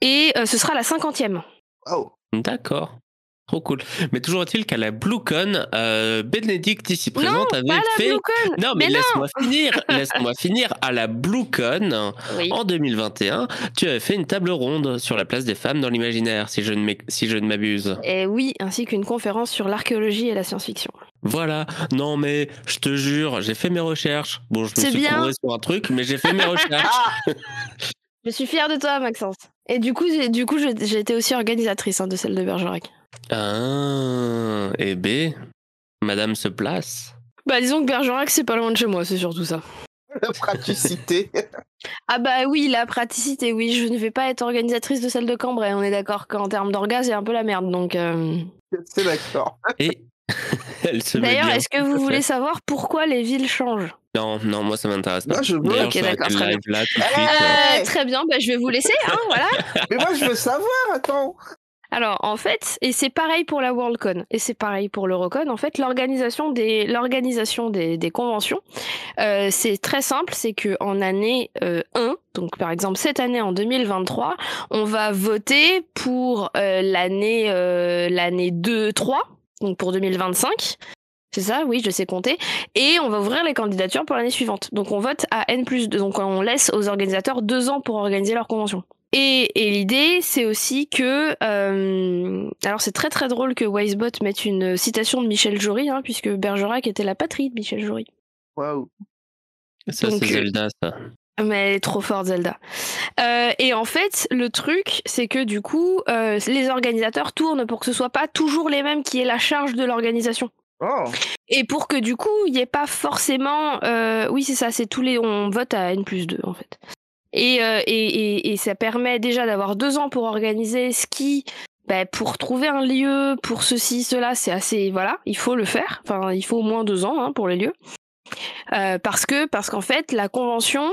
Et euh, ce sera la cinquantième. Oh. D'accord. Trop cool. Mais toujours est-il qu'à la BlueCon, euh, Bénédicte ici présente avait Pas la fait. Non, mais, laisse-moi finir. Laisse-moi finir. À la BlueCon, Oui. en 2021, tu avais fait une table ronde sur la place des femmes dans l'imaginaire, si je ne si je ne m'abuse. Et oui, ainsi qu'une conférence sur l'archéologie et la science-fiction. Voilà. Non, mais je te jure, j'ai fait mes recherches. Bon, je me suis bien. sur un truc, mais j'ai fait mes recherches. Je suis fière de toi, Maxence. Et du coup, j'ai- du coup, été aussi organisatrice hein, de celle de Bergerac. Ah, et B, Madame se place. Bah, disons que Bergerac, c'est pas loin de chez moi, c'est surtout ça. La praticité. Ah bah oui, la praticité, oui, je ne vais pas être organisatrice de celle de Cambrai. On est d'accord qu'en termes d'orgas, c'est un peu la merde, donc. euh, c'est d'accord. Et elle se met D'ailleurs, est-ce que vous voulez savoir pourquoi les villes changent? Non, non, moi ça m'intéresse pas. Moi, je veux. Ok, d'accord, très live là tout de suite. Ouais. Euh, Très bien, bah, je vais vous laisser, hein, voilà. Mais moi, je veux savoir, attends. Alors, en fait, et c'est pareil pour la Worldcon, et c'est pareil pour l'Eurocon, en fait, l'organisation des, conventions, euh, c'est très simple, c'est que en année euh, 1, donc par exemple cette année en 2023, on va voter pour euh, l'année euh, l'année 2, 3, donc pour 2025. C'est ça, oui, je sais compter. Et on va ouvrir les candidatures pour l'année suivante. Donc on vote à N plus 2. Donc on laisse aux organisateurs deux ans pour organiser leur convention. Et, et l'idée, c'est aussi que... euh, alors c'est très très drôle que Wisebot mette une citation de Michel Jory, hein, puisque Bergerac était la patrie de Michel Jory. Waouh. Ça, c'est euh, Zelda, ça. Mais elle est trop forte, Zelda. Euh, et en fait, le truc, c'est que du coup, euh, les organisateurs tournent pour que ce soit pas toujours les mêmes qui aient la charge de l'organisation. Oh. Et pour que du coup, il n'y ait pas forcément... euh, oui, c'est ça, c'est tous les... On vote à N plus 2, en fait. Et, euh, et, ça permet déjà d'avoir deux ans pour organiser ce qui... bah, pour trouver un lieu, pour ceci, cela, c'est assez... Voilà, il faut le faire. Enfin, il faut au moins deux ans hein, pour les lieux. Euh, parce que parce qu'en fait, la convention...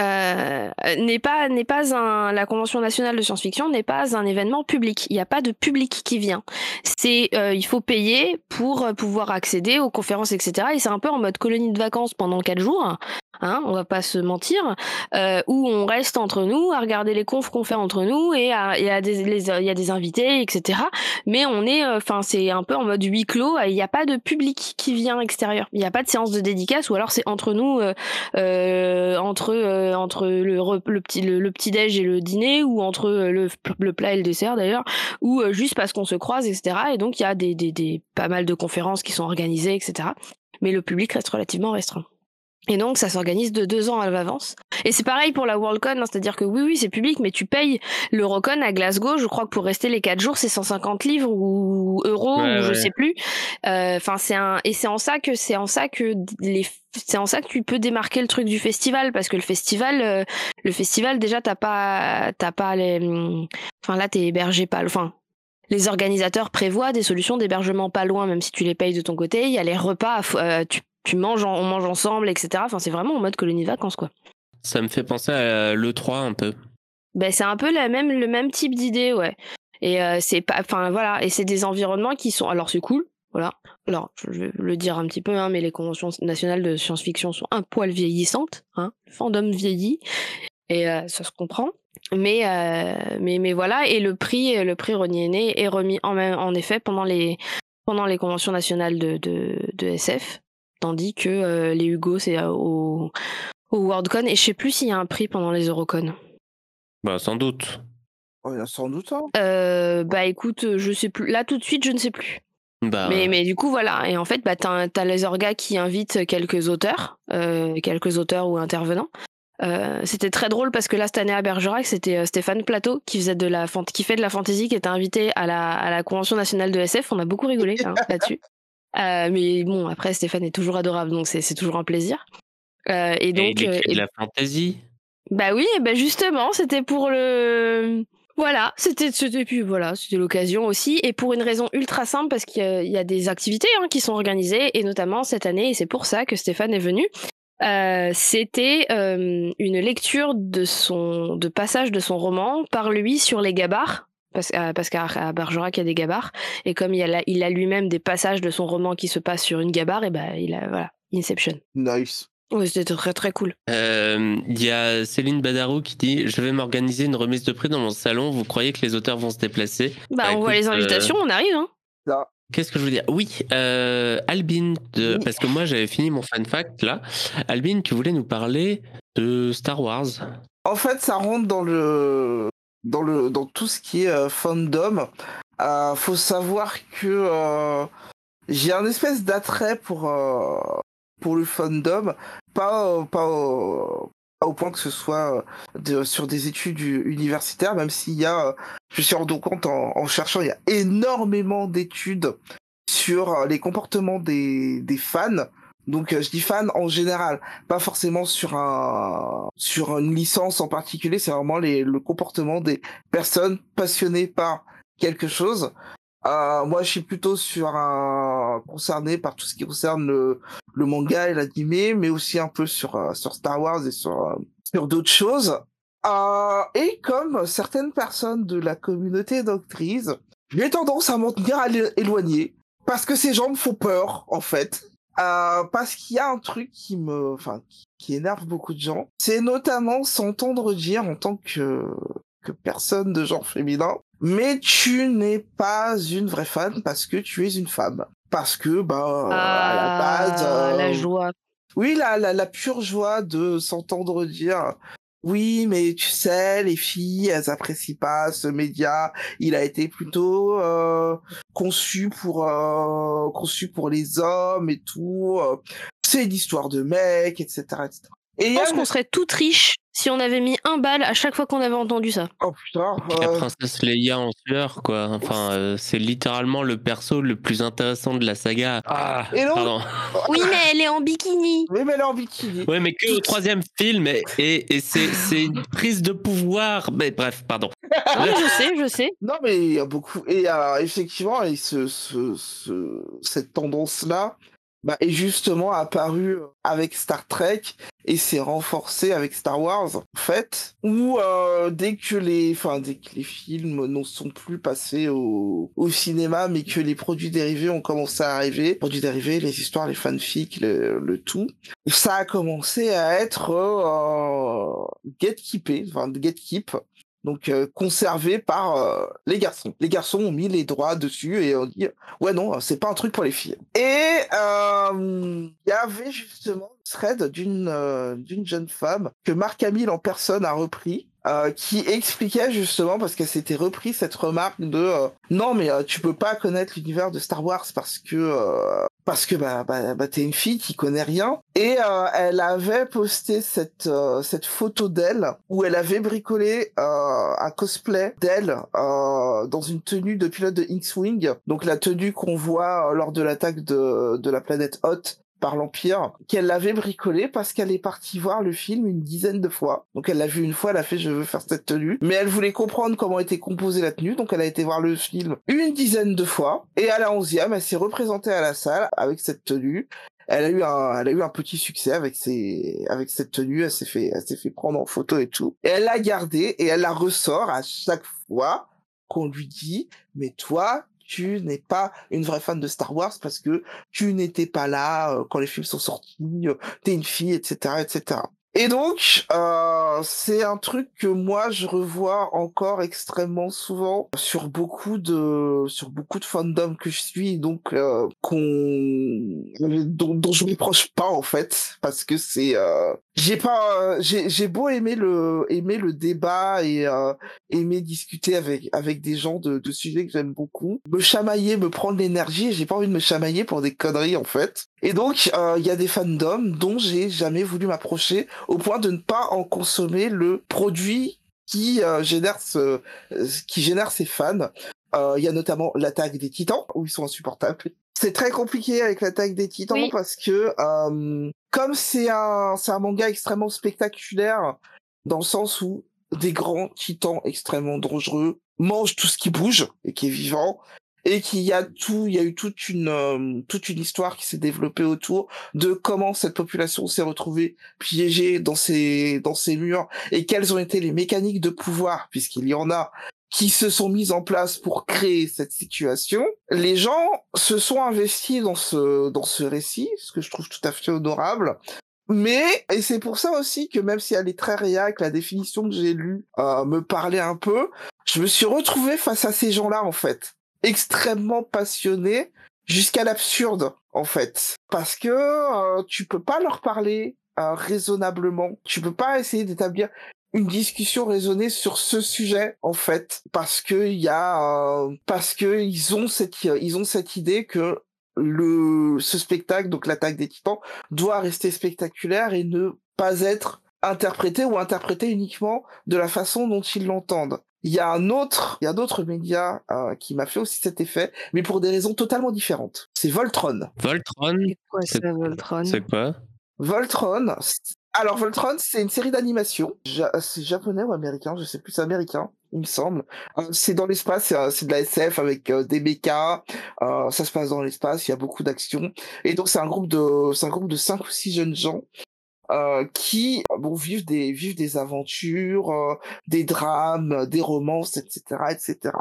euh, n'est pas n'est pas un la convention nationale de science-fiction n'est pas un événement public il n'y a pas de public qui vient c'est il faut payer pour pouvoir accéder aux conférences etc et c'est un peu en mode colonie de vacances pendant quatre jours hein, on va pas se mentir euh, où on reste entre nous à regarder les confs qu'on fait entre nous et il y a des y a des invités etc mais on est enfin c'est un peu en mode huis clos il n'y a pas de public qui vient extérieur il n'y a pas de séance de dédicace ou alors c'est entre nous euh, euh, entre euh, entre le, le petit le, le petit déj et le dîner ou entre euh, le, le plat et le dessert d'ailleurs ou euh, juste parce qu'on se croise etc et donc il y a des, des, des pas mal de conférences qui sont organisées etc mais le public reste relativement restreint et donc ça s'organise de deux ans à l'avance. Et c'est pareil pour la Worldcon hein, c'est-à-dire que oui oui c'est public mais tu payes l'Eurocon à Glasgow. Je crois que pour rester les quatre jours c'est 150 livres ou euros Ouais, ou je sais plus. Euh, enfin c'est un et c'est en ça que c'est en ça que les c'est en ça que tu peux démarquer le truc du festival parce que le festival euh, le festival déjà t'as pas t'as pas les hum, enfin là t'es hébergé pas enfin les organisateurs prévoient des solutions d'hébergement pas loin même si tu les payes de ton côté. Il y a les repas euh, tu tu manges on mange ensemble etc enfin c'est vraiment en mode colonie de vacances quoi. Ça me fait penser à l'E3 un peu. ben c'est un peu la même le même type d'idée ouais. Et euh, c'est pas enfin voilà. Et c'est des environnements qui sont alors c'est cool voilà. Alors je vais le dire un petit peu hein, mais les conventions nationales de science-fiction sont un poil vieillissantes hein. Le fandom vieillit et euh, ça se comprend. Mais euh, mais mais voilà. Et le prix le prix Renier Né est remis en même en effet pendant les pendant les conventions nationales de de, de SF tandis que euh, les Hugo c'est euh, au au Worldcon et je sais plus s'il y a un prix pendant les Eurocon Bah, sans doute. Oh, il y a sans doute un. Euh, bah écoute, je sais plus. Là tout de suite, je ne sais plus. Bah, Mais, mais du coup, voilà. Et en fait, bah, t'as, t'as les orgas qui invitent quelques auteurs, euh, quelques auteurs ou intervenants. Euh, c'était très drôle parce que là, cette année à Bergerac, c'était Stéphane Plateau qui, faisait de la, qui fait de la fantaisie, qui était invité à la, à la Convention nationale de SF. On a beaucoup rigolé hein, là-dessus. Euh, mais bon, après, Stéphane est toujours adorable, donc c'est, toujours un plaisir. Euh, et et donc, il euh, écrit et- de la fantasy. bah oui, et bah justement, c'était pour le. Voilà, c'était puis voilà, c'était l'occasion aussi, et pour une raison ultra simple parce qu'il y a, il y a des activités hein, qui sont organisées, et notamment cette année, et c'est pour ça que Stéphane est venu. euh, c'était euh, une lecture de son de passage de son roman par lui sur les gabarres parce, euh, parce qu'à Bergerac il y a des gabarres et comme il a, la- il a lui-même des passages de son roman qui se passent sur une gabarre et ben il a voilà Inception. Nice. Ouais, c'était très très cool. Euh, Il y a Céline Badarou qui dit Je vais m'organiser une remise de prix dans mon salon. Vous croyez que les auteurs vont se déplacer? Bah, Bah, on voit les invitations, on arrive hein. Qu'est-ce que je veux dire? Oui, euh, Albin, de... Oui. parce que moi j'avais fini mon fun fact là. Albin, tu voulais nous parler de Star Wars. En fait, ça rentre dans le dans le dans tout ce qui est euh, fandom. Euh, faut savoir que euh, j'ai un espèce d'attrait pour pour le fandom, pas pas, au point que ce soit sur des études universitaires, même s'il y a, je me suis rendu compte en, en cherchant, il y a énormément d'études sur les comportements des des fans. Donc euh, je dis fans en général, pas forcément sur un sur une licence en particulier, c'est vraiment les, le comportement des personnes passionnées par quelque chose. Euh, moi, je suis plutôt sur un concerné par tout ce qui concerne le, le manga et l'animé, mais aussi un peu sur euh, sur Star Wars et sur euh, sur d'autres choses. Euh, et comme certaines personnes de la communauté doctrice, j'ai tendance à m'en tenir à l'é- éloigner parce que ces gens me font peur en fait. Euh, parce qu'il y a un truc qui me, enfin, qui, énerve beaucoup de gens, c'est notamment s'entendre dire en tant que que personne de genre féminin, mais tu n'es pas une vraie fan parce que tu es une femme, parce que bah à la base, Ah, la euh, joie. oui, la, la, la pure joie de s'entendre dire oui, mais tu sais, les filles, elles apprécient pas ce média. Il a été plutôt euh, conçu pour euh, conçu pour les hommes et tout. euh, C'est une histoire de mec, etc., etc. Et Je a pense qu'on serait tout riche si on avait mis un bal à chaque fois qu'on avait entendu ça. oh putain, La princesse Leia en sueur, quoi. Enfin, euh, c'est littéralement le perso le plus intéressant de la saga. Ah, Et non. pardon. Oui, mais elle est en bikini. oui, mais elle est en bikini. Ouais, mais que au troisième film, et, et, et c'est c'est une prise de pouvoir. Mais bref, pardon. Oui, je sais, je sais. Non, mais il y a beaucoup. Et euh, effectivement, et ce, ce, ce- cette tendance-là bah, est justement apparue avec Star Trek et s'est renforcée avec Star Wars, en fait, où euh, dès que les, enfin, dès que les films n'en sont plus passés au, cinéma, mais que les produits dérivés ont commencé à arriver, produits dérivés, les histoires, les fanfics, le, le tout, ça a commencé à être euh, gatekeepé, enfin gatekeep, donc euh, conservé par euh, les garçons. Les garçons ont mis les droits dessus et ont dit ouais non c'est pas un truc pour les filles. Et euh, il y avait justement un thread d'une d'une jeune femme que Marc Hamill en personne a repris. euh, qui expliquait justement parce qu'elle s'était repris cette remarque de euh, non mais euh, tu peux pas connaître l'univers de Star Wars parce que parce que bah, bah, bah t'es une fille qui connaît rien. Et euh, elle avait posté cette euh, cette photo d'elle où elle avait bricolé euh, un cosplay d'elle euh, dans une tenue de pilote de X-wing. Donc la tenue qu'on voit euh, lors de l'attaque de de la planète Hoth par l'Empire, qu'elle l'avait bricolé parce qu'elle est partie voir le film une dizaine de fois. Donc elle l'a vu une fois, elle a fait je veux faire cette tenue, mais elle voulait comprendre comment était composée la tenue, donc elle a été voir le film une dizaine de fois, et à la onzième, elle s'est représentée à la salle avec cette tenue. Elle a eu un, elle a eu un petit succès avec avec cette tenue. Elle s'est fait, elle s'est fait prendre en photo et tout. Et elle l'a gardée et elle la ressort à chaque fois qu'on lui dit, mais toi, tu n'es pas une vraie fan de Star Wars parce que tu n'étais pas là euh, quand les films sont sortis, euh, t'es une fille, etc., etc. Et donc, euh, c'est un truc que moi je revois encore extrêmement souvent sur beaucoup de sur beaucoup de fandoms que je suis, donc euh, qu'on dont, dont je m'approche pas en fait, parce que c'est euh, j'ai pas j'ai j'ai beau aimer le aimer le débat et euh, aimer discuter avec avec des gens de, de sujets que j'aime beaucoup, me chamailler, me prendre l'énergie, j'ai pas envie de me chamailler pour des conneries en fait. Et donc euh, il y a des fandoms dont j'ai jamais voulu m'approcher au point de ne pas en consommer le produit qui euh, génère ce, qui génère ses fans. Euh, Il y a notamment l'attaque des Titans où ils sont insupportables. C'est très compliqué avec l'attaque des Titans Oui. parce que euh, comme c'est un c'est un manga extrêmement spectaculaire dans le sens où des grands titans extrêmement dangereux mangent tout ce qui bouge et qui est vivant et qu'il y a tout il y a eu toute une euh, toute une histoire qui s'est développée autour de comment cette population s'est retrouvée piégée dans ces dans ces murs et quelles ont été les mécaniques de pouvoir puisqu'il y en a qui se sont mises en place pour créer cette situation. Les gens se sont investis dans ce dans ce récit, ce que je trouve tout à fait honorable. Mais, et c'est pour ça aussi que même si elle est très réac, la définition que j'ai lue euh, me parlait un peu, je me suis retrouvé face à ces gens-là, en fait. Extrêmement passionnés, jusqu'à l'absurde, en fait. Parce que euh, tu peux pas leur parler euh, raisonnablement. Tu peux pas essayer d'établir une discussion raisonnée sur ce sujet en fait parce que il y a euh, parce que ils ont cette ils ont cette idée que le ce spectacle donc l'attaque des titans doit rester spectaculaire et ne pas être interprété ou interprété uniquement de la façon dont ils l'entendent. Il y a un autre, il y a d'autres médias euh, qui m'a fait aussi cet effet, mais pour des raisons totalement différentes. C'est Voltron. Voltron, C'est quoi C'est- ça, Voltron? c'est quoi? Voltron. Alors Voltron, c'est une série d'animation. Ja- C'est japonais ou américain, je sais plus. C'est américain, il me semble. Euh, C'est dans l'espace, c'est euh, c'est de la SF avec euh, des mechas. Euh, ça se passe dans l'espace, il y a beaucoup d'action. Et donc c'est un groupe de, c'est un groupe de cinq ou six jeunes gens. Euh, qui euh, bon vivent des vivent des aventures, euh, des drames, des romances, etc., etc.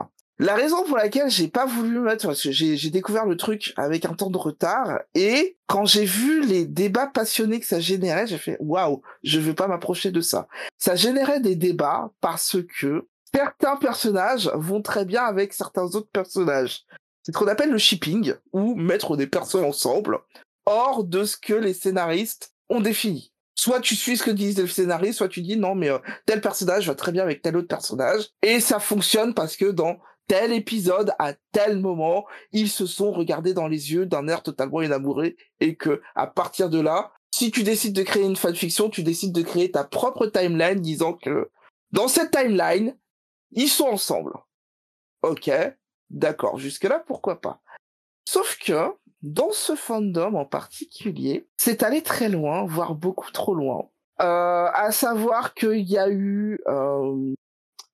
La raison pour laquelle j'ai pas voulu me mettre, parce que j'ai découvert le truc avec un temps de retard, et quand j'ai vu les débats passionnés que ça générait, j'ai fait waouh, je veux pas m'approcher de ça. Ça générait des débats parce que certains personnages vont très bien avec certains autres personnages. C'est ce qu'on appelle le shipping, ou mettre des personnes ensemble, hors de ce que les scénaristes ont défini. Soit tu suis ce que disent les scénaristes, soit tu dis non mais euh, tel personnage va très bien avec tel autre personnage, et ça fonctionne parce que dans tel épisode, à tel moment, ils se sont regardés dans les yeux d'un air totalement énamouré et que, à partir de là, si tu décides de créer une fanfiction, tu décides de créer ta propre timeline disant que dans cette timeline, ils sont ensemble. Ok, d'accord, jusque-là, pourquoi pas. Sauf que, dans ce fandom en particulier, c'est allé très loin, voire beaucoup trop loin. Euh, à savoir qu'il y a eu euh,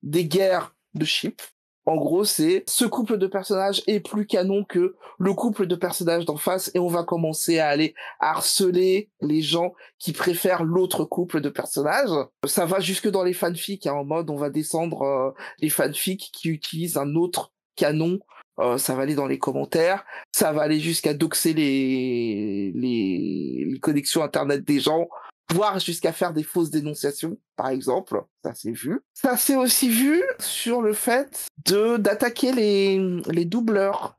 des guerres de ship. En gros, c'est ce couple de personnages est plus canon que le couple de personnages d'en face et on va commencer à aller harceler les gens qui préfèrent l'autre couple de personnages. Ça va jusque dans les fanfics, hein, en mode on va descendre euh, les fanfics qui utilisent un autre canon. Euh, ça va aller dans les commentaires, ça va aller jusqu'à doxer les, les, les connexions internet des gens, voire jusqu'à faire des fausses dénonciations, par exemple. Ça s'est vu. Ça s'est aussi vu sur le fait de d'attaquer les, les doubleurs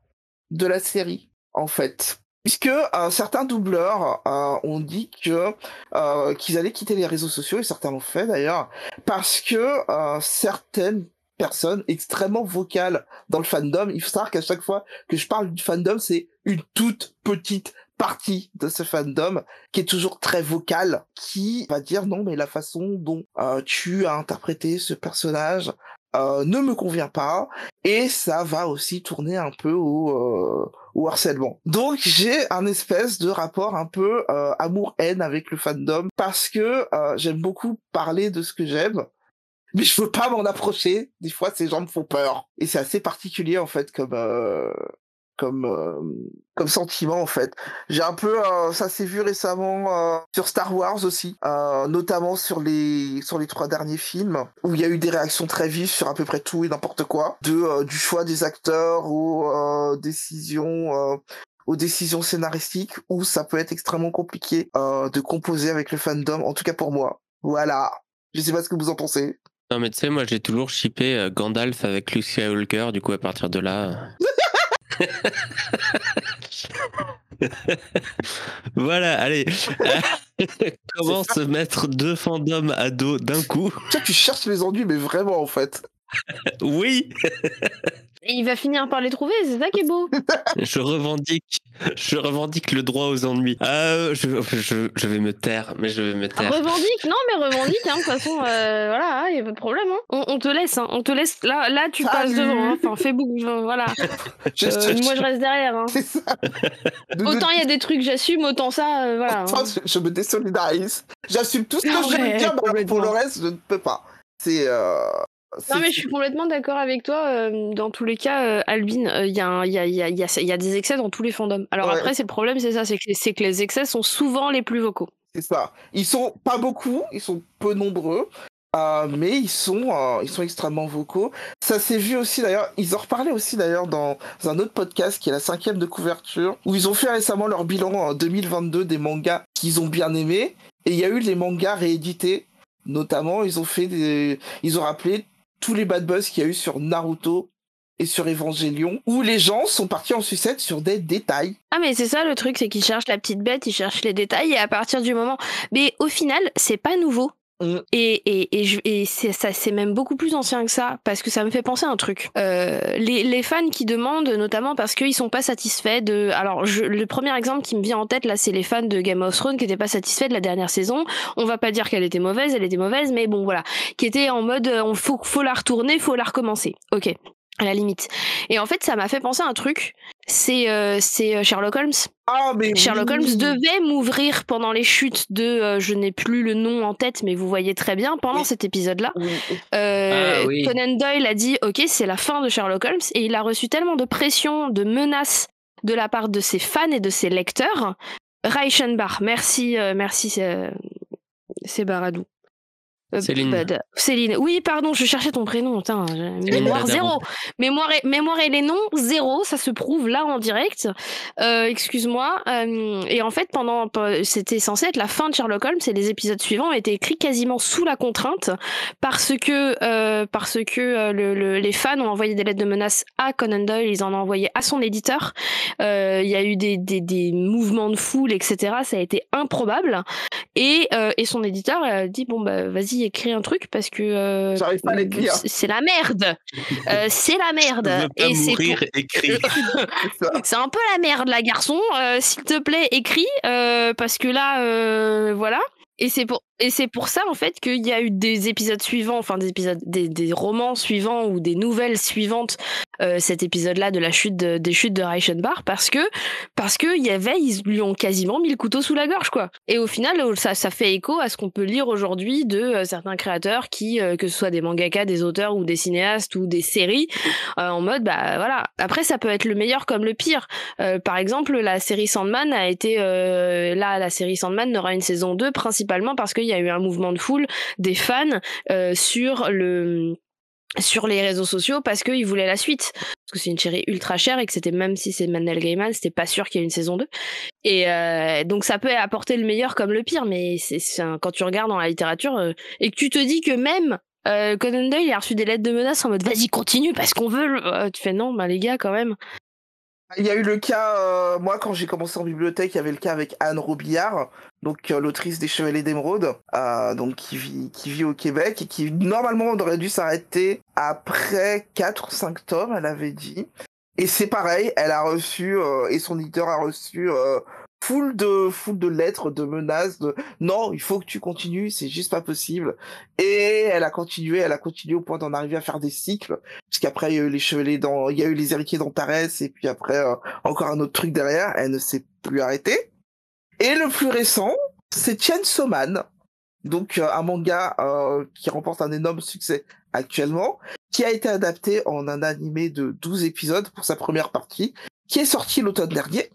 de la série, en fait. Puisque euh, certains doubleurs euh, ont dit que euh, qu'ils allaient quitter les réseaux sociaux, et certains l'ont fait d'ailleurs, parce que euh, certaines personnes extrêmement vocales dans le fandom, il faut savoir qu'à chaque fois que je parle du fandom, c'est une toute petite partie de ce fandom qui est toujours très vocale, qui va dire non mais la façon dont euh, tu as interprété ce personnage euh, ne me convient pas. Et ça va aussi tourner un peu au, euh, au harcèlement. Donc j'ai un espèce de rapport un peu amour-haine avec le fandom parce que j'aime beaucoup parler de ce que j'aime mais je veux pas m'en approcher. Des fois, ces gens me font peur. Et c'est assez particulier, en fait, comme, euh, comme, euh, comme sentiment, en fait. J'ai un peu, euh, ça s'est vu récemment euh, sur Star Wars aussi, euh, notamment sur les, sur les trois derniers films, où il y a eu des réactions très vives sur à peu près tout et n'importe quoi, de, euh, du choix des acteurs aux décisions, aux décisions scénaristiques, où ça peut être extrêmement compliqué de composer avec le fandom, en tout cas pour moi. Voilà. Je sais pas ce que vous en pensez. Non, mais tu sais, moi, j'ai toujours shippé euh, Gandalf avec Luke Skywalker, du coup, à partir de là. voilà, allez. Comment se mettre deux fandoms à dos d'un coup? Toi, tu cherches les ennuis, mais vraiment, en fait. Oui Et il va finir par les trouver, c'est ça qui est beau. Je revendique, je revendique le droit aux ennuis. Ah, je, je, je vais me taire, mais je vais me taire. Revendique, non mais revendique, hein, de toute façon, euh, voilà, il y a pas de problème. Hein. On, on te laisse, hein, on te laisse. Là, là tu passes Salut. devant. Hein. Enfin, fais boucle, voilà. Je- Euh, je- moi, je reste derrière. Hein. C'est ça. De- Autant il y a des trucs j'assume, autant ça, euh, voilà. autant je, je me désolidarise. J'assume tout ce que Ah je veux dire, mais pour le reste, je ne peux pas. C'est. Non mais je suis complètement d'accord avec toi. euh, dans tous les cas, euh, Albin, euh, il y, a des excès dans tous les fandoms. Alors Ouais. après, c'est le problème, c'est ça, c'est que, les excès sont souvent les plus vocaux. C'est ça. Ils sont pas beaucoup, ils sont peu nombreux, euh, mais ils sont, euh, ils sont extrêmement vocaux. Ça s'est vu aussi d'ailleurs, ils en reparlaient aussi d'ailleurs dans un autre podcast qui est la cinquième de couverture, où ils ont fait récemment leur bilan en 2022 des mangas qu'ils ont bien aimés, et il y a eu les mangas réédités, notamment ils ont fait des, ils ont rappelé tous les bad buzz qu'il y a eu sur Naruto et sur Evangelion, où les gens sont partis en sucette sur des détails. Ah mais c'est ça le truc, c'est qu'ils cherchent la petite bête, ils cherchent les détails, et à partir du moment... Mais au final, c'est pas nouveau. Mm. Et, et, et, je- et c'est, ça, c'est même beaucoup plus ancien que ça, parce que ça me fait penser à un truc. Euh, les, les fans qui demandent, notamment parce qu'ils sont pas satisfaits de... Alors, je, le premier exemple qui me vient en tête, là, c'est les fans de Game of Thrones qui étaient pas satisfaits de la dernière saison. On va pas dire qu'elle était mauvaise, elle était mauvaise, mais bon, voilà. Qui étaient en mode, euh, on faut, faut la retourner, faut la recommencer. Ok, à la limite. Et en fait, ça m'a fait penser à un truc, c'est euh, c'est euh, Sherlock Holmes. Ah mais Sherlock oui. Holmes devait m'ouvrir pendant les chutes de, euh, je n'ai plus le nom en tête, mais vous voyez très bien pendant Oui. cet épisode-là. Oui. Euh, Ah oui. Conan Doyle a dit ok c'est la fin de Sherlock Holmes et il a reçu tellement de pression, de menaces de la part de ses fans et de ses lecteurs. Reichenbach, merci, euh, merci c'est Baradou. Euh, Céline. bah, Céline. Oui, pardon, je cherchais ton prénom. Céline mémoire zéro. Mémoire et, mémoire et les noms, zéro. Ça se prouve là en direct. Euh, Excuse-moi. Euh, et en fait, pendant, c'était censé être la fin de Sherlock Holmes et les épisodes suivants ont été écrits quasiment sous la contrainte parce que, euh, parce que euh, le- le- les fans ont envoyé des lettres de menace à Conan Doyle, ils en ont envoyé à son éditeur. Euh, Il y a eu des, des, des mouvements de foule, etc. Ça a été improbable. Et, euh, et son éditeur a dit bon bah vas-y écris un truc parce que euh, c'est la merde. Euh, c'est la merde. Je veux pas Et c'est mourir écrit. C'est un peu la merde, là, garçon. Euh, S'il te plaît, écris, euh, parce que là, euh, voilà. Et c'est pour et c'est pour ça en fait qu'il y a eu des épisodes suivants, enfin des épisodes, des, romans suivants ou des nouvelles suivantes. euh, cet épisode-là de la chute de- des chutes de Reichenbach parce que parce que y avait ils lui ont quasiment mis le couteau sous la gorge quoi. Et au final euh, ça ça fait écho à ce qu'on peut lire aujourd'hui de euh, certains créateurs qui euh, que ce soit des mangaka, des auteurs ou des cinéastes ou des séries en mode bah voilà. Après ça peut être le meilleur comme le pire. Par exemple, la série Sandman a été là, la série Sandman n'aura une saison 2 principalement parce qu'il y a eu un mouvement de foule des fans euh, sur le sur les réseaux sociaux parce qu'ils voulaient la suite. Parce que c'est une série ultra chère et que c'était même si c'est Manel Gaiman c'était pas sûr qu'il y ait une saison 2 et euh, donc ça peut apporter le meilleur comme le pire mais c'est quand tu regardes dans la littérature euh, et que tu te dis que même Conan Doyle a reçu des lettres de menaces en mode vas-y continue parce qu'on veut tu fais non bah les gars quand même. Il y a eu le cas, moi quand j'ai commencé en bibliothèque, il y avait le cas avec Anne Robillard, donc euh, l'autrice des Chevaliers d'Émeraude, euh, donc qui vit, qui vit au Québec et qui normalement aurait dû s'arrêter après 4 ou 5 tomes, elle avait dit. Et c'est pareil, elle a reçu, euh, et son éditeur a reçu euh, full de full de lettres, de menaces, de non, il faut que tu continues, c'est juste pas possible. Et elle a continué, elle a continué au point d'en arriver à faire des cycles, puisqu'après il y a eu les chevaliers dans, il y a eu les héritiers d'Antares, et puis après euh, encore un autre truc derrière, elle ne s'est plus arrêtée. Et le plus récent, c'est Chainsaw Man, donc euh, un manga euh, qui remporte un énorme succès actuellement, qui a été adapté en un animé de 12 épisodes pour sa première partie, qui est sorti l'automne dernier,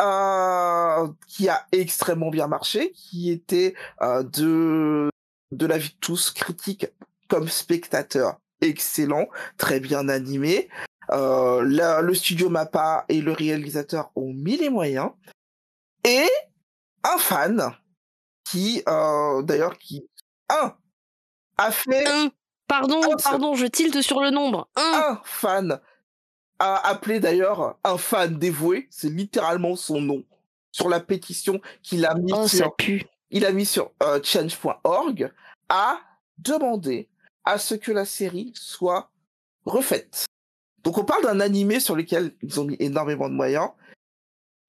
euh, qui a extrêmement bien marché, qui était euh, de de la vie de tous critique comme spectateur excellent, très bien animé. Euh, le studio Mappa et le réalisateur ont mis les moyens. Et un fan qui, euh, d'ailleurs, qui, un, a fait Un. Pardon, Un pardon, je tilte sur le nombre. Un. un fan, a appelé d'ailleurs un fan dévoué, c'est littéralement son nom, sur la pétition qu'il a mis Oh, ça sur, pue. il a mis sur euh, change.org, a demandé à ce que la série soit refaite. Donc on parle d'un animé sur lequel ils ont mis énormément de moyens,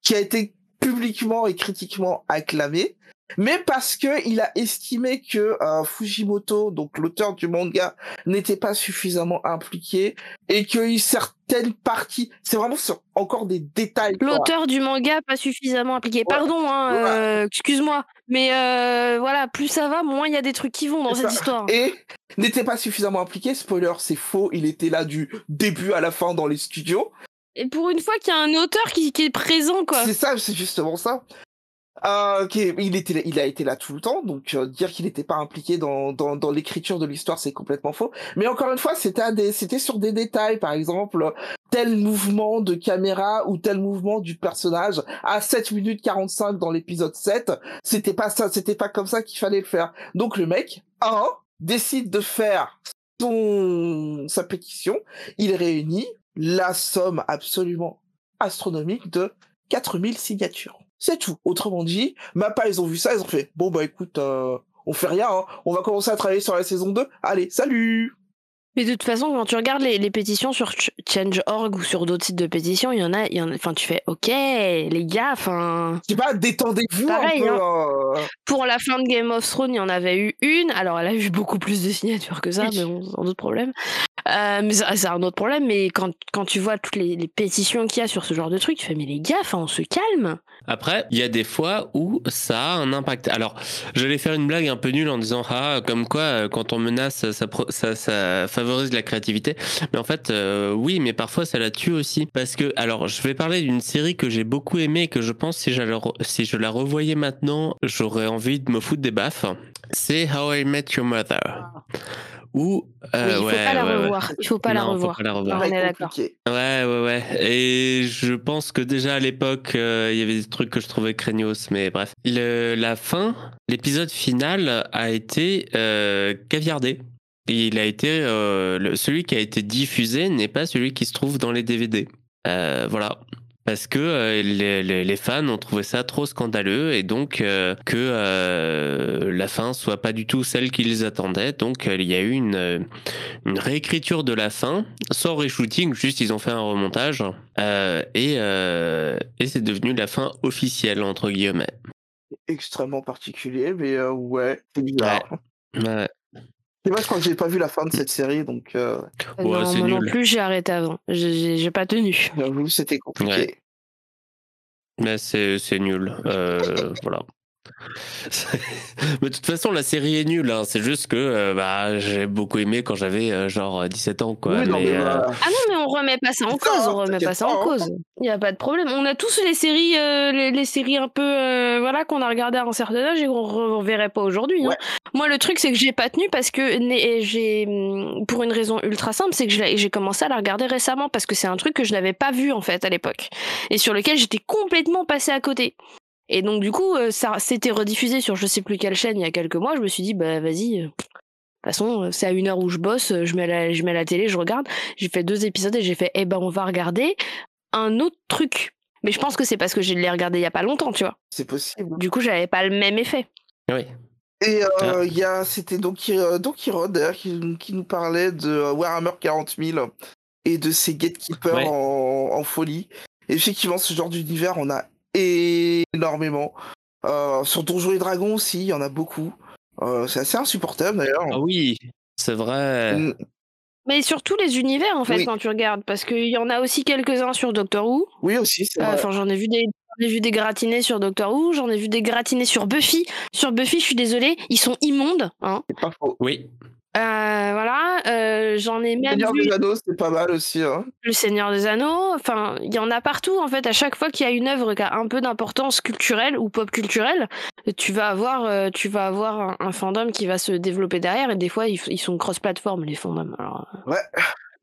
qui a été publiquement et critiquement acclamé, mais parce que il a estimé que euh, Fujimoto, donc l'auteur du manga, n'était pas suffisamment impliqué et que certaines parties, c'est vraiment sur encore des détails. L'auteur du manga pas suffisamment impliqué. Pardon, hein, Ouais. euh, excuse-moi, mais euh, voilà, plus ça va, moins il y a des trucs qui vont dans cette histoire. Et n'était pas suffisamment impliqué. Spoiler, c'est faux. Il était là du début à la fin dans les studios. Et pour une fois qu'il y a un auteur qui, est présent, quoi. C'est ça, c'est justement ça. Euh, il était, il a été là tout le temps, donc euh, dire qu'il n'était pas impliqué dans dans, dans l'écriture de l'histoire, c'est complètement faux. Mais encore une fois, c'était c'était sur des détails, par exemple tel mouvement de caméra ou tel mouvement du personnage à 7 minutes 45 dans l'épisode 7, c'était pas ça, c'était pas comme ça qu'il fallait le faire. Donc le mec, un, décide de faire son sa pétition, il réunit la somme absolument astronomique de 4000 signatures. C'est tout. Autrement dit, Mappa, ils ont vu ça, ils ont fait, bon bah écoute, euh, on fait rien, hein. on va commencer à travailler sur la saison 2. Allez, salut Mais de toute façon, quand tu regardes les, les pétitions sur Ch- Change.org ou sur d'autres sites de pétitions, il y en a, il y en a, enfin, tu fais, ok, les gars, enfin, Je sais pas, détendez-vous un peu. hein. euh. pour la fin de Game of Thrones, il y en avait eu une. Alors, elle a eu beaucoup plus de signatures que ça, Oui. mais bon, un autre problème. Euh, mais ça- c'est un autre problème. Mais quand, quand tu vois toutes les, les pétitions qu'il y a sur ce genre de truc, tu fais, mais les gars, enfin, on se calme. Après, il y a des fois où ça a un impact. Alors, j'allais faire une blague un peu nulle en disant ah comme quoi euh, quand on menace ça, ça, ça favorise la créativité. Mais en fait, euh, oui, mais parfois ça la tue aussi parce que alors je vais parler d'une série que j'ai beaucoup aimée et que je pense si, re- si je la revoyais maintenant, j'aurais envie de me foutre des baffes. C'est How I Met Your Mother. Ou euh, oui, il faut ouais, pas la ouais, ouais. revoir. Il faut pas la Non, revoir. pas la revoir. on est d'accord. Ouais, ouais, ouais. Et je pense que déjà à l'époque, euh, il y avait des trucs que je trouvais craignos, mais bref. Le- la fin, l'épisode final a été euh, caviardé. Il a été. euh, le- celui qui a été diffusé n'est pas celui qui se trouve dans les DVD. Euh, voilà. Parce que euh, les, les- les fans ont trouvé ça trop scandaleux et donc euh, que euh, la fin soit pas du tout celle qu'ils attendaient. Donc il y a eu une, une réécriture de la fin, sans reshooting, juste ils ont fait un remontage euh, et, euh, et c'est devenu la fin officielle entre guillemets. Extrêmement particulier, mais euh, ouais, c'est bizarre. Ouais. Je crois que j'ai pas vu la fin de cette série, donc euh, Ouais, non, moi non plus, j'ai arrêté avant. J'ai pas tenu. j'avoue, c'était compliqué. Ouais. Mais c'est c'est nul. Euh, voilà. Mais de toute façon, la série est nulle. hein. C'est juste que euh, bah, j'ai beaucoup aimé quand j'avais euh, genre 17 ans. Quoi. Oui, non, Mais, mais euh, voilà. Ah non, mais on remet pas ça en cause. ça, On remet pas ça en hein. cause. Il y a pas de problème. On a tous les séries, euh, les, les séries un peu, euh, voilà, qu'on a regardées à un certain âge et qu'on reverrait pas aujourd'hui. hein. Moi, le truc, c'est que j'ai pas tenu parce que j'ai, hum, pour une raison ultra simple, c'est que j'ai commencé à la regarder récemment parce que c'est un truc que je n'avais pas vu en fait à l'époque et sur lequel j'étais complètement passée à côté. Et donc du coup, euh, ça c'était rediffusé sur je sais plus quelle chaîne il y a quelques mois. Je me suis dit bah vas-y. euh, De toute façon, euh, c'est à une heure où je bosse, je mets la, je mets la télé, je regarde. J'ai fait deux épisodes et j'ai fait eh ben on va regarder un autre truc. Mais je pense que c'est parce que je l'ai regardé il y a pas longtemps, tu vois. C'est possible. Du coup, j'avais pas le même effet. Oui. Et Ah. euh, il y a, c'était donc euh, Donkey Rod d'ailleurs qui, qui nous parlait de euh, Warhammer 40 000 et de ses gatekeepers Ouais. en, en folie. Et effectivement, ce genre d'univers, on a énormément. Euh, sur Donjons et Dragons aussi, il y en a beaucoup. Euh, c'est assez insupportable d'ailleurs. Ah oui, c'est vrai. Mais sur tous les univers, en fait, Oui. quand tu regardes. Parce qu'il y en a aussi quelques-uns sur Doctor Who. Oui, aussi, c'est Euh, vrai. Enfin, j'en ai vu des. J'en ai vu des gratinés sur Doctor Who, j'en ai vu des gratinés sur Buffy. Sur Buffy, je suis désolée, ils sont immondes. Hein. C'est pas faux. Oui. Euh, voilà, euh, j'en ai même Seigneur vu des Anneaux, c'est pas mal aussi. Hein. Le Seigneur des Anneaux. Enfin, il y en a partout, en fait. À chaque fois qu'il y a une œuvre qui a un peu d'importance culturelle ou pop culturelle, tu vas avoir, euh, tu vas avoir un, un fandom qui va se développer derrière. Et des fois, ils, ils sont cross-platform, les fandoms. Alors, Ouais.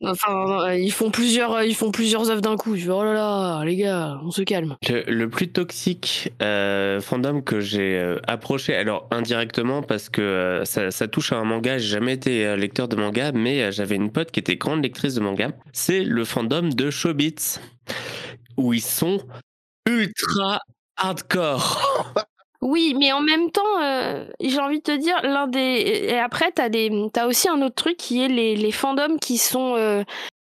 Enfin, ils font plusieurs, ils font plusieurs œuvres d'un coup. Je oh là là, les gars, on se calme. Le, plus toxique fandom que j'ai approché, alors indirectement parce que ça, ça, touche à un manga. J'ai jamais été lecteur de manga, mais j'avais une pote qui était grande lectrice de manga. C'est le fandom de Showbiz, où ils sont ultra hardcore. Oui, mais en même temps, euh, j'ai envie de te dire, l'un des. Et après, t'as des... as aussi un autre truc qui est les, les fandoms qui sont, euh,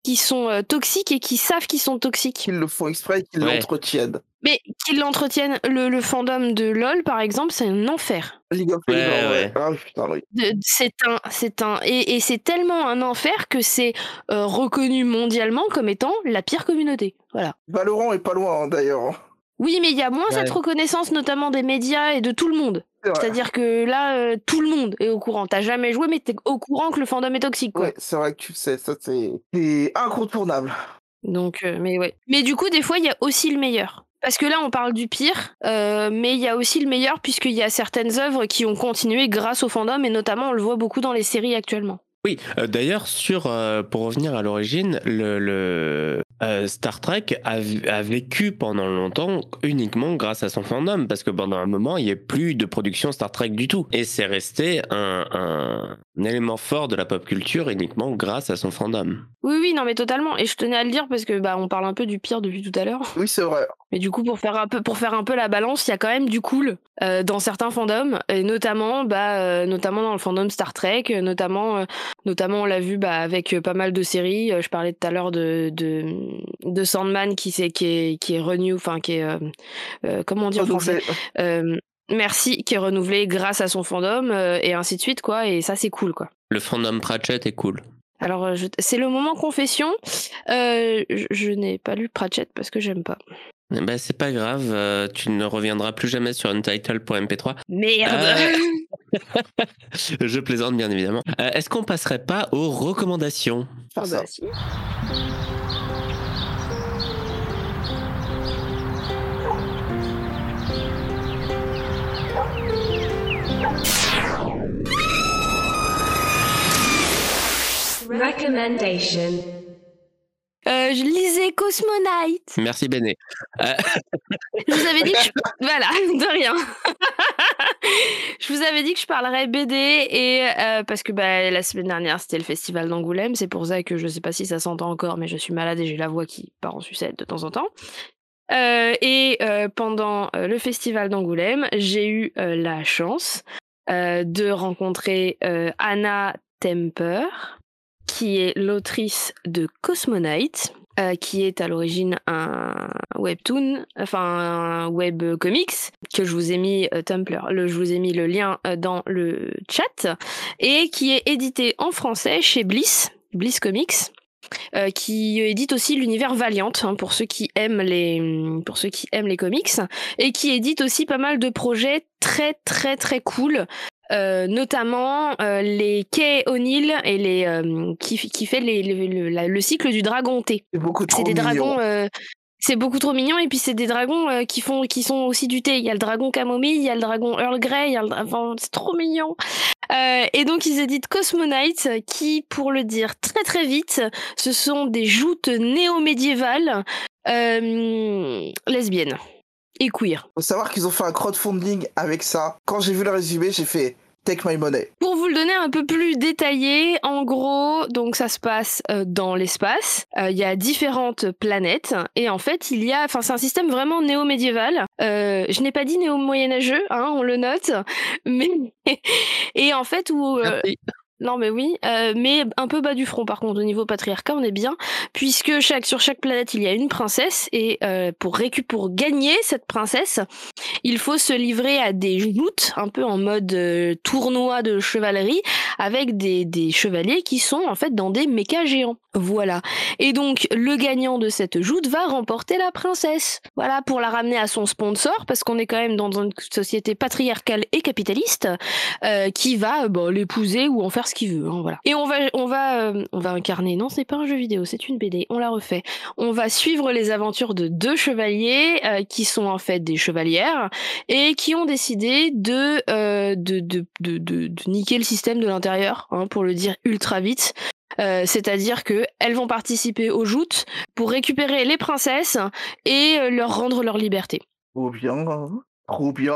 qui sont euh, toxiques et qui savent qu'ils sont toxiques. Ils le font exprès et qu'ils l'entretiennent. Mais qu'ils l'entretiennent. Le, le, fandom de LoL, par exemple, c'est un enfer. League of ouais, ah, putain, oui. C'est un. c'est un Et, et c'est tellement un enfer que c'est reconnu mondialement comme étant la pire communauté. Voilà. Valorant est pas loin, hein, d'ailleurs. Oui, mais il y a moins cette reconnaissance, notamment des médias et de tout le monde. C'est-à-dire que là, euh, tout le monde est au courant. T'as jamais joué, mais t'es au courant que le fandom est toxique. Quoi. Ouais, c'est vrai que tu sais, ça c'est incontournable. Donc, euh, mais ouais. Mais du coup, des fois, il y a aussi le meilleur. Parce que là, on parle du pire, euh, mais il y a aussi le meilleur, puisqu'il y a certaines œuvres qui ont continué grâce au fandom, et notamment, on le voit beaucoup dans les séries actuellement. Oui, d'ailleurs, sur pour revenir à l'origine, le, euh, Star Trek a, vécu pendant longtemps uniquement grâce à son fandom, parce que pendant un moment, il n'y a plus de production Star Trek du tout. Et c'est resté un, élément fort de la pop culture uniquement grâce à son fandom. Oui, oui, non, mais totalement. Et je tenais à le dire parce que bah, on parle un peu du pire depuis tout à l'heure. Oui, c'est vrai. Mais du coup, pour faire un peu, pour faire un peu la balance, il y a quand même du cool euh, dans certains fandoms, et notamment, bah, euh, notamment dans le fandom Star Trek, notamment, notamment on l'a vu bah, avec pas mal de séries. Je parlais tout à l'heure de de Sandman qui, est, qui, est, qui est renew, enfin qui est, euh, euh, comment on dit en français euh, Merci, qui est renouvelé grâce à son fandom et ainsi de suite, quoi. Et ça, c'est cool, quoi. Le fandom Pratchett est cool. Alors, c'est le moment confession. je, n'ai pas lu Pratchett parce que j'aime pas. Bah, c'est pas grave, tu ne reviendras plus jamais sur untitle.mp3. Merde Je plaisante bien évidemment. Est-ce qu'on passerait pas aux recommandations? Ah bah, Recommendation. Euh, je lisais Cosmonite. Merci Béné. Euh, je vous avais dit que je... voilà, de rien. je vous avais dit que je parlerais BD et euh, parce que bah, la semaine dernière c'était le festival d'Angoulême, c'est pour ça que je sais pas si ça s'entend encore, mais je suis malade et j'ai la voix qui part en sucette de temps en temps. et pendant le festival d'Angoulême, j'ai eu la chance de rencontrer Anna Temper, qui est l'autrice de Cosmonite, euh, qui est à l'origine un webtoon, enfin un web comics que je vous ai mis euh, Tumblr, le, je vous ai mis le lien euh, dans le chat. Et qui est édité en français chez Bliss, Bliss Comics. qui édite aussi l'univers Valiant hein, pour ceux qui aiment les pour ceux qui aiment les comics. Et qui édite aussi pas mal de projets très très très cool euh, notamment euh, les Kay O'Neill et les euh, qui, qui fait les, le cycle du dragon T. C'est beaucoup trop des dragons. c'est beaucoup trop mignon et puis c'est des dragons qui font qui sont aussi du thé. Il y a le dragon camomille, il y a le dragon Earl Grey, il y a le, enfin, c'est trop mignon. et donc ils éditent Cosmonite qui, pour le dire très très vite, ce sont des joutes néo-médiévales lesbiennes et queer. Faut savoir qu'ils ont fait un crowdfunding avec ça. Quand j'ai vu le résumé, j'ai fait Take my money. Pour vous le donner un peu plus détaillé, en gros, donc ça se passe euh, dans l'espace. Euh, il y a différentes planètes et en fait il y a, enfin c'est un système vraiment néo-médiéval. Euh, je n'ai pas dit néo-moyenâgeux, hein, on le note, mais et en fait où non mais oui, euh, mais un peu bas du front par contre au niveau patriarcat on est bien puisque sur chaque planète il y a une princesse et euh, pour gagner cette princesse il faut se livrer à des joutes un peu en mode euh, tournoi de chevalerie avec des, chevaliers qui sont en fait dans des mécas géants. Voilà. Et donc, le gagnant de cette joute va remporter la princesse. Voilà, pour la ramener à son sponsor, parce qu'on est quand même dans une société patriarcale et capitaliste, qui va bah, l'épouser ou en faire ce qu'il veut. Hein, voilà. Et on va, on va, euh, on va incarner. Non, ce n'est pas un jeu vidéo, c'est une BD. On la refait. On va suivre les aventures de deux chevaliers euh, qui sont en fait des chevalières et qui ont décidé de, de, de, de, de, niquer le système de l'intérieur, hein, pour le dire ultra vite. Euh, C'est-à-dire que elles vont participer aux joutes pour récupérer les princesses et euh, leur rendre leur liberté. Trop bien. Trop bien.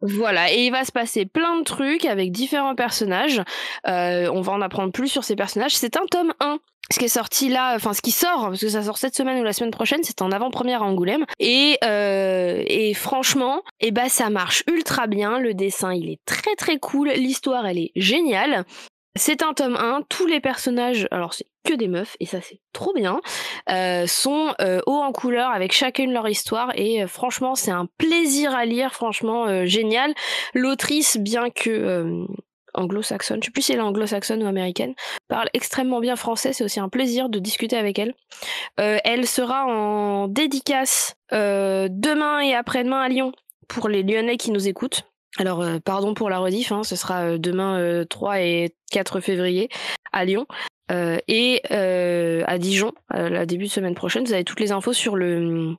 Voilà, et il va se passer plein de trucs avec différents personnages. Euh, on va en apprendre plus sur ces personnages. C'est un tome 1. Ce qui est sorti là, enfin ce qui sort, parce que ça sort cette semaine ou la semaine prochaine, c'est en avant-première à Angoulême. Et, euh, et franchement, eh ben, ça marche ultra bien. Le dessin, il est très très cool. L'histoire, elle est géniale. C'est un tome 1, tous les personnages, alors c'est que des meufs, et ça c'est trop bien, euh, sont euh, hauts en couleur avec chacune leur histoire, et euh, franchement c'est un plaisir à lire, franchement génial. L'autrice, bien que anglo-saxonne, je sais plus si elle est anglo-saxonne ou américaine, parle extrêmement bien français, c'est aussi un plaisir de discuter avec elle. Elle sera en dédicace demain et après-demain à Lyon pour les Lyonnais qui nous écoutent. Alors, euh, pardon pour la rediff, hein, ce sera euh, demain euh, 3 et 4 février à Lyon. Euh, et euh, à Dijon, euh, la début de semaine prochaine, vous avez toutes les infos sur le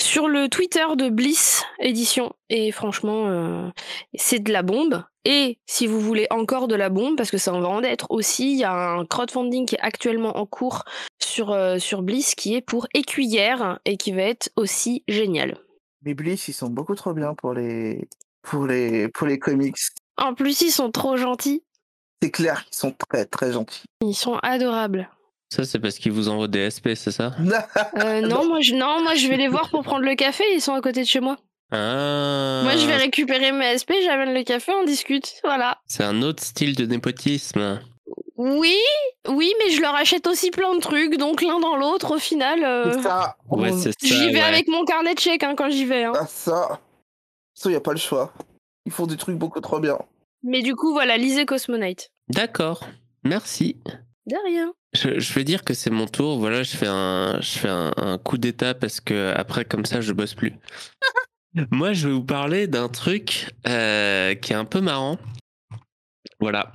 sur le Twitter de Bliss Édition. Et franchement, euh, c'est de la bombe. Et si vous voulez encore de la bombe, parce que ça en va en être aussi, il y a un crowdfunding qui est actuellement en cours sur, euh, sur Bliss qui est pour Écuyère et qui va être aussi génial. Les Bliss, ils sont beaucoup trop bien pour les, pour les, pour les comics. En plus, ils sont trop gentils. C'est clair qu'ils sont très très gentils. Ils sont adorables. Ça, c'est parce qu'ils vous envoient des SP, c'est ça? Euh, non, moi je, non, moi je vais les voir pour prendre le café, ils sont à côté de chez moi. Ah Moi je vais récupérer mes SP, j'amène le café, on discute. Voilà. C'est un autre style de népotisme. Oui, oui, mais je leur achète aussi plein de trucs, donc l'un dans l'autre au final. euh, C'est ça. Ouais, on- c'est ça. J'y vais ouais. avec mon carnet de chèques hein, quand j'y vais. hein. Ah, ça. Ça, y a pas le choix. Ils font des trucs beaucoup trop bien. Mais du coup, voilà, lisez Cosmonite. D'accord. Merci. De rien. Je, je vais dire que c'est mon tour. Voilà, je fais un, je fais un, un coup d'état parce que après, comme ça, je bosse plus. Moi, je vais vous parler d'un truc euh, qui est un peu marrant. Voilà.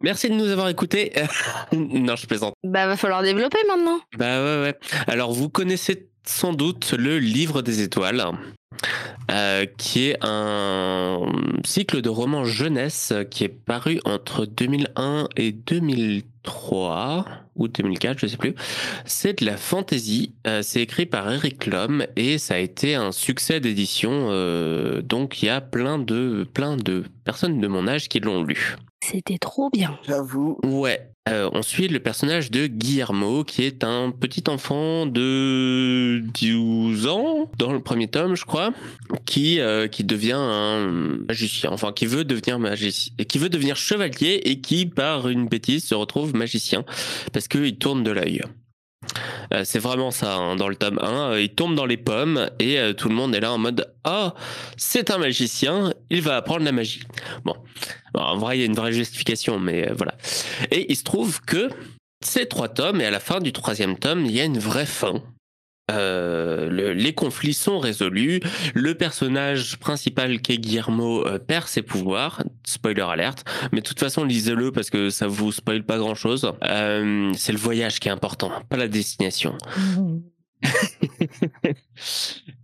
Merci de nous avoir écoutés. non, je plaisante. Bah, va falloir développer maintenant. Bah ouais, ouais. Alors, vous connaissez sans doute le Livre des Étoiles, euh, qui est un cycle de romans jeunesse qui est paru entre 2001 et 2003 ou 2004, je sais plus. C'est de la fantasy. euh, c'est écrit par Eric Lhomme et ça a été un succès d'édition. euh, donc, il y a plein de, plein de personnes de mon âge qui l'ont lu. C'était trop bien. J'avoue. Ouais. Euh, on suit le personnage de Guillermo, qui est un petit enfant de 12 ans, dans le premier tome, je crois, qui, euh, qui devient un magicien, enfin, qui veut devenir magicien, qui veut devenir chevalier et qui, par une bêtise, se retrouve magicien, parce qu'il tourne de l'œil. Euh, c'est vraiment ça, hein, dans le tome 1, euh, il tombe dans les pommes et euh, tout le monde est là en mode « Ah, c'est un magicien, il va apprendre la magie ». Bon, Bon, en vrai, il y a une vraie justification, mais voilà. Et il se trouve que ces trois tomes, et à la fin du troisième tome, il y a une vraie fin. Euh, le- les conflits sont résolus. Le personnage principal qui est Guillermo euh, perd ses pouvoirs. Spoiler alerte. Mais de toute façon, lisez-le parce que ça vous spoil pas grand-chose. Euh, c'est le voyage qui est important, pas la destination.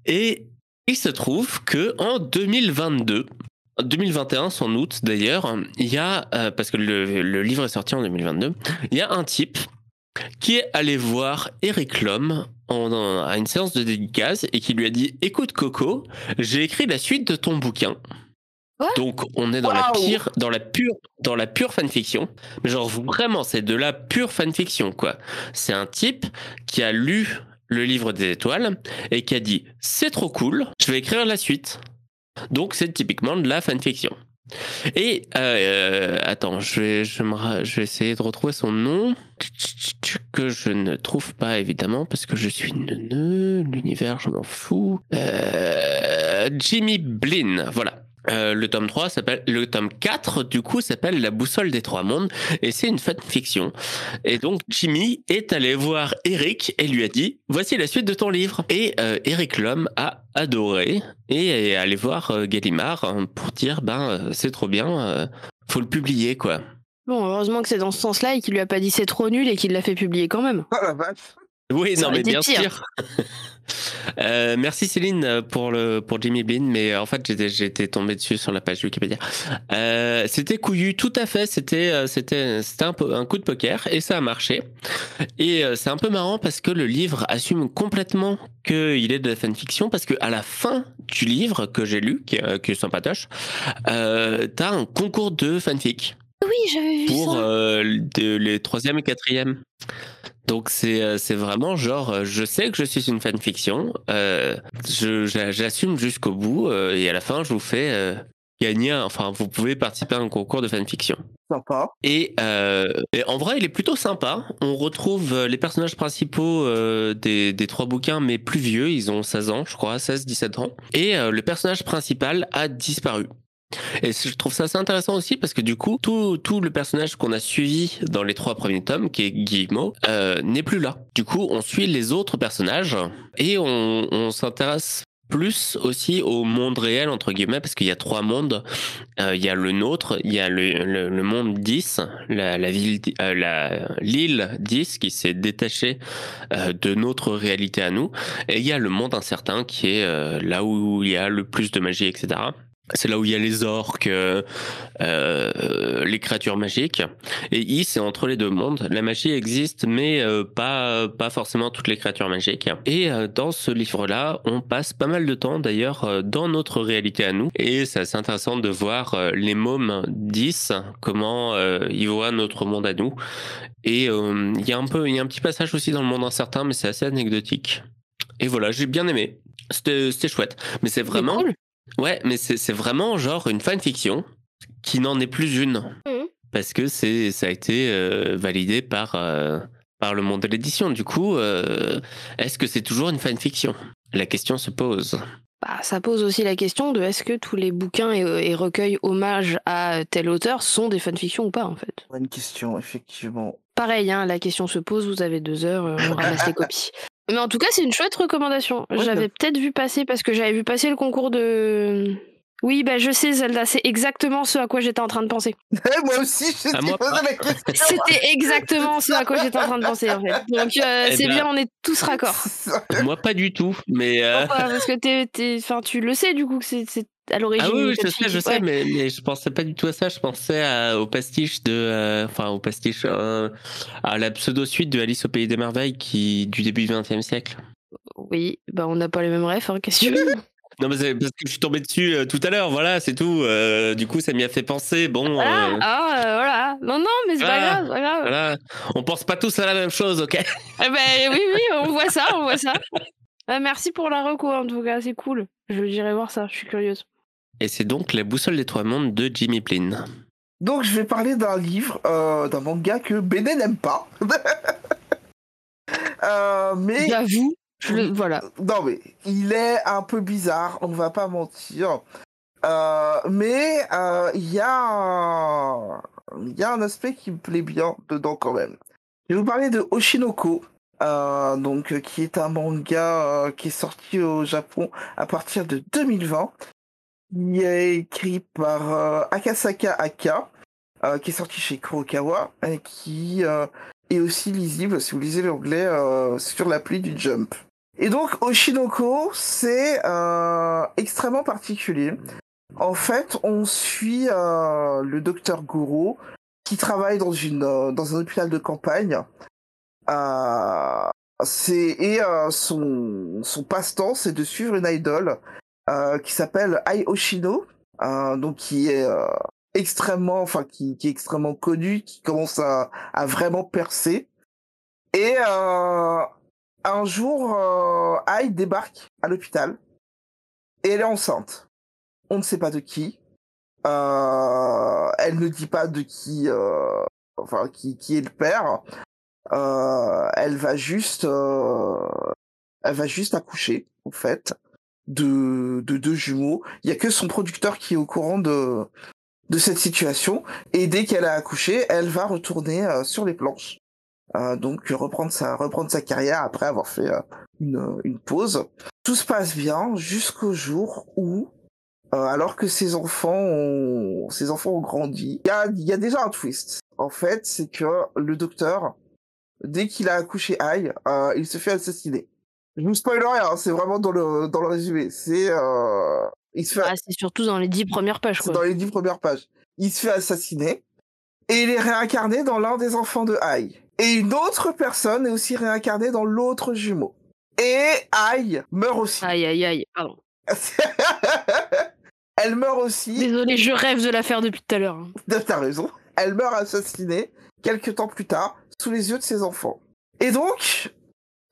Et il se trouve que en 2022, 2021 sans août d'ailleurs, il y a parce que le, le livre est sorti en 2022, il y a un type qui est allé voir Eric Lhomme en- en- à une séance de dédicace et qui lui a dit "Écoute Coco, j'ai écrit la suite de ton bouquin." Donc on est dans la Waouh pire, dans la pure, dans la pure fanfiction. Mais genre vraiment, c'est de la pure fanfiction quoi. C'est un type qui a lu le livre des étoiles et qui a dit c'est trop cool, je vais écrire la suite. Donc c'est typiquement de la fanfiction. Et euh, attends, je vais, je, vais essayer de retrouver son nom que je ne trouve pas évidemment parce que je suis neuneu, l'univers je m'en fous. Euh, Jimmy Blin, voilà. Euh, le tome 3 s'appelle le tome 4 du coup s'appelle La boussole des trois mondes et c'est une fanfiction. Et donc Jimmy est allé voir Eric et lui a dit voici la suite de ton livre. Et euh, Eric Lhomme a adoré et est allé voir euh, Gallimard hein, pour dire ben euh, c'est trop bien, euh, faut le publier quoi. Bon, heureusement que c'est dans ce sens-là et qu'il lui a pas dit c'est trop nul et qu'il l'a fait publier quand même. Ah la vache. Oui, Ça non, mais bien pire. sûr. Euh, merci Céline pour le pour Jimmy Blin, mais en fait j'étais j'étais tombé dessus sur la page Wikipédia. Euh, c'était couillu, tout à fait. C'était euh, c'était c'était un, coup de poker et ça a marché. Et euh, c'est un peu marrant parce que le livre assume complètement qu'il est de la fanfiction parce que à la fin du livre que j'ai lu, qui, est- euh, qui est sympatoche, euh, t'as un concours de fanfic Oui, j'avais vu pour ça. euh, de- les troisième et quatrième. Donc c'est euh, c'est vraiment genre euh, je sais que je suis une fanfiction, euh, j'assume jusqu'au bout euh, et à la fin je vous fais euh, gagner, un- enfin vous pouvez participer à un concours de fanfiction. Sympa. Et, et en vrai, il est plutôt sympa. On retrouve les personnages principaux des, des trois bouquins, mais plus vieux. Ils ont 16 ans, je crois, 16-17 ans. Et le personnage principal a disparu. Et je trouve ça assez intéressant aussi parce que du coup, tout, tout le personnage qu'on a suivi dans les trois premiers tomes, qui est Guillemot, euh, n'est plus là. Du coup, on suit les autres personnages et on, on s'intéresse plus aussi au monde réel, entre guillemets, parce qu'il y a trois mondes. Euh, Il y a le nôtre, il y a le, le, le monde 10, la, la ville, euh, la, l'île 10 qui s'est détachée euh, de notre réalité à nous. Et il y a le monde incertain qui est euh, là où il y a le plus de magie, etc. C'est là où il y a les orques, euh, euh, les créatures magiques. Et I, c'est entre les deux mondes. La magie existe, mais euh, pas, pas forcément toutes les créatures magiques. Et euh, dans ce livre-là, on passe pas mal de temps d'ailleurs euh, dans notre réalité à nous. Et c'est assez intéressant de voir euh, les mômes 10, comment euh, ils voient notre monde à nous. Et euh, il y a un peu, il y a un petit passage aussi dans le monde incertain, mais c'est assez anecdotique. Et voilà, j'ai bien aimé. C'était c'était chouette. Mais c'est vraiment. cool. Ouais, mais c'est c'est vraiment genre une fanfiction qui n'en est plus une. Mhm. Parce que c'est ça a été euh, validé par, euh, par le monde de l'édition. Du coup, euh, est-ce que c'est toujours une fanfiction? La question se pose. Bah, ça pose aussi la question de est-ce que tous les bouquins et, et recueils hommages à tel auteur sont des fanfictions ou pas en fait? Bonne question, effectivement. Pareil, hein, la question se pose, vous avez deux heures, on ramasse les copies. Mais en tout cas, c'est une chouette recommandation. Ouais, J'avais peut-être vu passer parce que j'avais vu passer le concours de. Oui, bah je sais, Zelda, c'est exactement ce à quoi j'étais en train de penser. Eh, moi aussi, je Ah, posé la question. C'était exactement ce à quoi j'étais en train de penser en fait. Donc euh, Eh c'est ben- bien, on est tous raccords. Moi, pas du tout. Mais euh, Pourquoi? Parce que t'es, t'es- enfin, tu le sais du coup que c'est à l'origine. ah oui, oui, je sais, je sais, ouais. mais, mais je pensais pas du tout à ça. Je pensais à- au pastiche de, euh, enfin au pastiche, euh, à la pseudo suite de Alice au pays des merveilles qui du début du XXe siècle. Oui, bah on n'a pas les mêmes rêves, hein, qu'est-ce que tu veux Non, mais c'est parce que je suis tombé dessus euh, tout à l'heure. Voilà, c'est tout. Euh, du coup, ça m'y a fait penser. Bon. Ah, euh, ah, voilà. Non, non, mais c'est pas Ah, grave, pas grave. Voilà, on pense pas tous à la même chose, ok? Eh ben oui, oui, on voit ça, on voit ça. Euh, merci pour la reco, en tout cas, c'est cool. Je dirais voir ça, je suis curieuse. Et c'est donc La boussole des trois mondes de Jimmy Plin. Donc, je vais parler d'un livre, euh, d'un manga que Béné n'aime pas. Euh, mais J'avoue, je le... voilà. non, mais il est un peu bizarre, on va pas mentir. Euh, mais euh, il y a un... il y a un aspect qui me plaît bien dedans quand même. Je vais vous parler de Oshinoko, euh, donc qui est un manga euh, qui est sorti au Japon à partir de 2020. Il est écrit par euh, Akasaka Aka, euh, qui est sorti chez Kurokawa et qui euh, est aussi lisible si vous lisez l'anglais sur l'appli du Jump. Et donc Oshinoko, c'est extrêmement particulier. En fait, on suit le docteur Goro qui travaille dans une dans un hôpital de campagne. Et son son passe-temps, c'est de suivre une idole qui s'appelle Ai Oshino, euh, donc qui est euh, extrêmement, enfin qui, est extrêmement connue, qui commence à, vraiment percer. Et euh, un jour, euh, Ai débarque à l'hôpital et elle est enceinte. On ne sait pas de qui. Euh, elle ne dit pas de qui, euh, enfin qui, est le père. Euh, elle va juste, euh, elle va juste accoucher en fait de de deux jumeaux. Il y a que son producteur qui est au courant de de cette situation et dès qu'elle a accouché, elle va retourner euh, sur les planches. Euh, donc reprendre sa reprendre sa carrière après avoir fait euh, une une pause. Tout se passe bien jusqu'au jour où euh, alors que ses enfants ont ses enfants ont grandi, il y a y a déjà un twist. En fait, c'est que le docteur dès qu'il a accouché Aïe, euh, il se fait assassiner. Je vous spoil rien, hein, c'est vraiment dans le, dans le résumé. C'est, euh, il se fait, Ah, c'est surtout dans les dix premières pages, quoi. dans les dix premières pages. Il se fait assassiner et il est réincarné dans l'un des enfants de Aïe. Et une autre personne est aussi réincarnée dans l'autre jumeau. Et Aïe meurt aussi. Aïe, aïe, aïe. Pardon. Elle meurt aussi. Désolé, je rêve de la faire depuis tout à l'heure. hein. T'as raison. Elle meurt assassinée quelques temps plus tard sous les yeux de ses enfants. Et donc,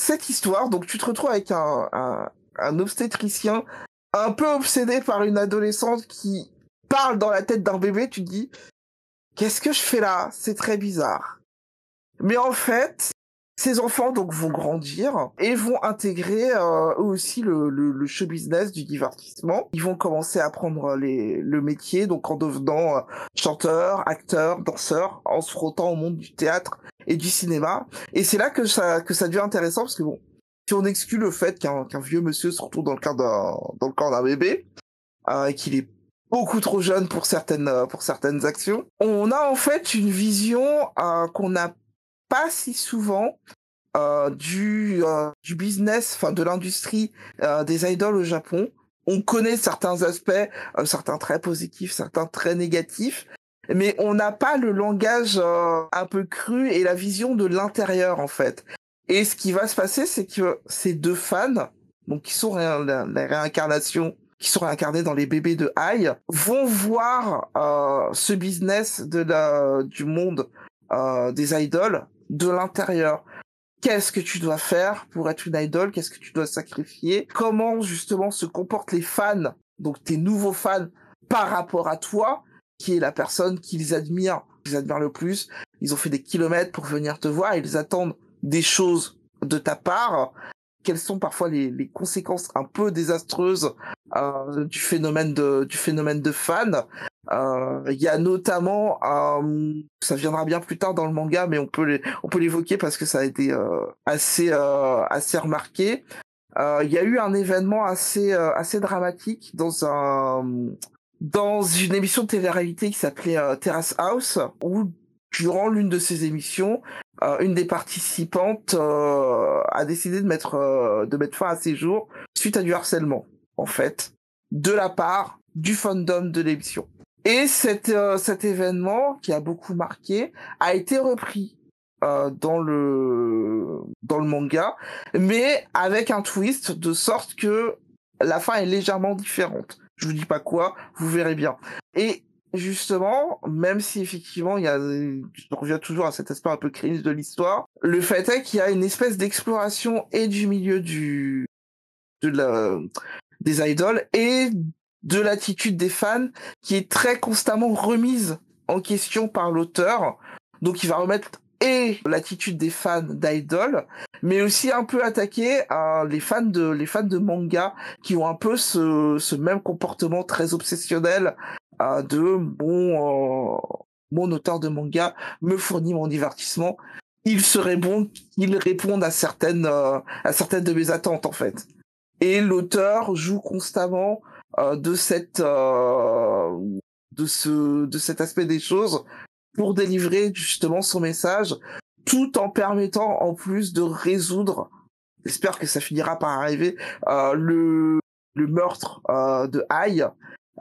cette histoire, donc tu te retrouves avec un, obstétricien un peu obsédé par une adolescente qui parle dans la tête d'un bébé, tu dis, qu'est-ce que je fais là? C'est très bizarre. Mais en fait, ces enfants donc vont grandir et vont intégrer euh, eux aussi le, le, le show business du divertissement. Ils vont commencer à apprendre les, le métier, donc en devenant euh, chanteur, acteur, danseur, en se frottant au monde du théâtre et du cinéma. Et c'est là que ça que ça devient intéressant parce que bon, si on exclut le fait qu'un qu'un vieux monsieur se retrouve dans le corps d'un dans le corps d'un bébé euh, et qu'il est beaucoup trop jeune pour certaines euh, pour certaines actions, on a en fait une vision euh, qu'on n'a pas si souvent euh, du euh, du business, enfin de l'industrie euh, des idoles au Japon. On connaît certains aspects, certains très positifs, certains très négatifs, mais on n'a pas le langage un peu cru et la vision de l'intérieur en fait. Et ce qui va se passer, c'est que ces deux fans, donc qui sont la, réincarnation, qui sont réincarnés dans les bébés de Aïe, vont voir ce business de la, du monde des idoles de l'intérieur. Qu'est-ce que tu dois faire pour être une idole? Qu'est-ce que tu dois sacrifier? Comment justement se comportent les fans, donc tes nouveaux fans, par rapport à toi, qui est la personne qu'ils admirent, qu'ils admirent le plus? Ils ont fait des kilomètres pour venir te voir, ils attendent des choses de ta part. Quelles sont parfois les, les conséquences un peu désastreuses euh, du phénomène de du phénomène de fan Euh, Il y a notamment, euh, ça viendra bien plus tard dans le manga, mais on peut on peut l'évoquer parce que ça a été euh, assez euh, assez remarqué. Il y a eu un événement assez assez dramatique dans un dans une émission de télé-réalité qui s'appelait Terrace House, où durant l'une de ces émissions, euh, une des participantes euh, a décidé de mettre euh, de mettre fin à ses jours suite à du harcèlement, en fait, de la part du fandom de l'émission. Et cet euh, cet événement qui a beaucoup marqué a été repris euh, dans le dans le manga, mais avec un twist de sorte que la fin est légèrement différente. Je vous dis pas quoi, vous verrez bien. Et justement, même si effectivement il y a, je reviens toujours à cet aspect un peu cringe de l'histoire, le fait est qu'il y a une espèce d'exploration et du milieu du, de la, des idoles et de l'attitude des fans qui est très constamment remise en question par l'auteur. Donc il va remettre et l'attitude des fans d'idoles, mais aussi un peu attaquer euh, les fans de les fans de manga qui ont un peu ce, ce même comportement très obsessionnel euh, de bon euh, mon auteur de manga me fournit mon divertissement. Il serait bon qu'il réponde à certaines euh, à certaines de mes attentes en fait. Et l'auteur joue constamment euh, de cette euh, de ce de cet aspect des choses pour délivrer justement son message tout en permettant en plus de résoudre j'espère que ça finira par arriver le le meurtre de Aïe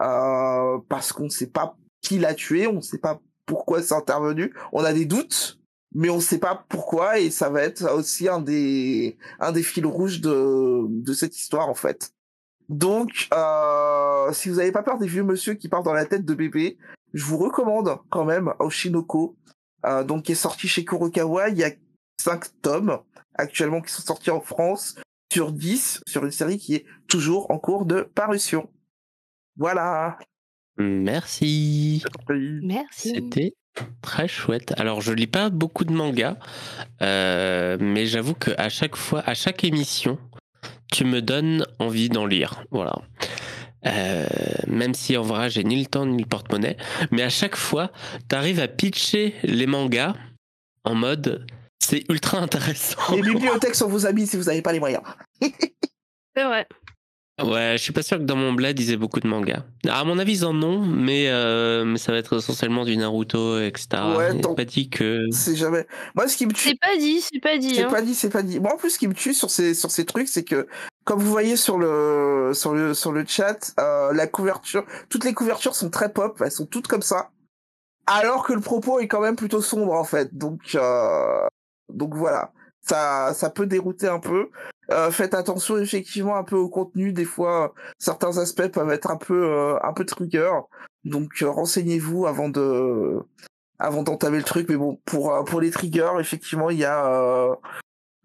euh, parce qu'on ne sait pas qui l'a tué, on ne sait pas pourquoi c'est intervenu, on a des doutes, mais on ne sait pas pourquoi et ça va être aussi un des un des fils rouges de de cette histoire en fait. Donc, euh, si vous n'avez pas peur des vieux monsieur qui partent dans la tête de bébé, je vous recommande quand même Oshinoko, euh, donc qui est sorti chez Kurokawa. Il y a cinq tomes actuellement qui sont sortis en France sur 10 sur une série qui est toujours en cours de parution. Voilà. Merci. Merci. C'était très chouette. Alors, je lis pas beaucoup de mangas, euh, mais j'avoue que à chaque fois, à chaque émission, tu me donnes envie d'en lire. Voilà. Euh, même si en vrai, j'ai ni le temps ni le porte-monnaie, mais à chaque fois, tu arrives à pitcher les mangas en mode c'est ultra intéressant. Les bibliothèques sont vos amis si vous n'avez pas les moyens. C'est vrai. Ouais, je suis pas sûr que dans mon bled ils aient beaucoup de mangas. À mon avis, ils en ont, mais, euh, mais ça va être essentiellement du Naruto, etc. Ouais, Il est tant- pas dit que. C'est jamais. Moi, ce qui me tue, C'est pas dit, c'est pas dit. c'est hein. pas dit, c'est pas dit. Moi, en plus, ce qui me tue sur ces sur ces trucs, c'est que comme vous voyez sur le sur le sur le chat, euh, la couverture, toutes les couvertures sont très pop, elles sont toutes comme ça, alors que le propos est quand même plutôt sombre en fait. Donc euh, donc voilà, ça ça peut dérouter un peu. Euh, faites attention effectivement un peu au contenu. Des fois, certains aspects peuvent être un peu euh, un peu trigger. Donc euh, renseignez-vous avant de avant d'entamer le truc. Mais bon, pour euh, pour les triggers, effectivement, il y a euh,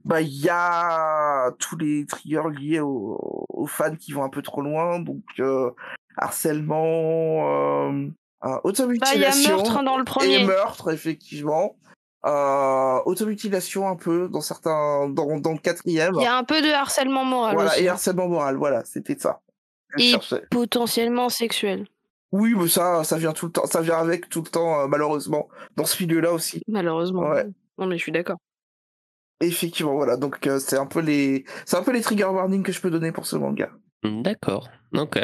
bah il y a tous les triggers liés aux, aux fans qui vont un peu trop loin. Donc euh, harcèlement, euh, euh, Bah, il y a automutilation meurtre hein, dans le et premier. meurtre effectivement. Euh, automutilation un peu dans certains dans, dans le quatrième Il y a un peu de harcèlement moral voilà aussi. et harcèlement moral voilà c'était ça Je Et- cherchais. Potentiellement sexuel, oui mais ça ça vient tout le temps ça vient avec tout le temps euh, malheureusement dans ce milieu là aussi malheureusement. Ouais. Non mais je suis d'accord. effectivement voilà donc euh, c'est un peu les c'est un peu les trigger warnings que je peux donner pour ce manga D'accord, ok.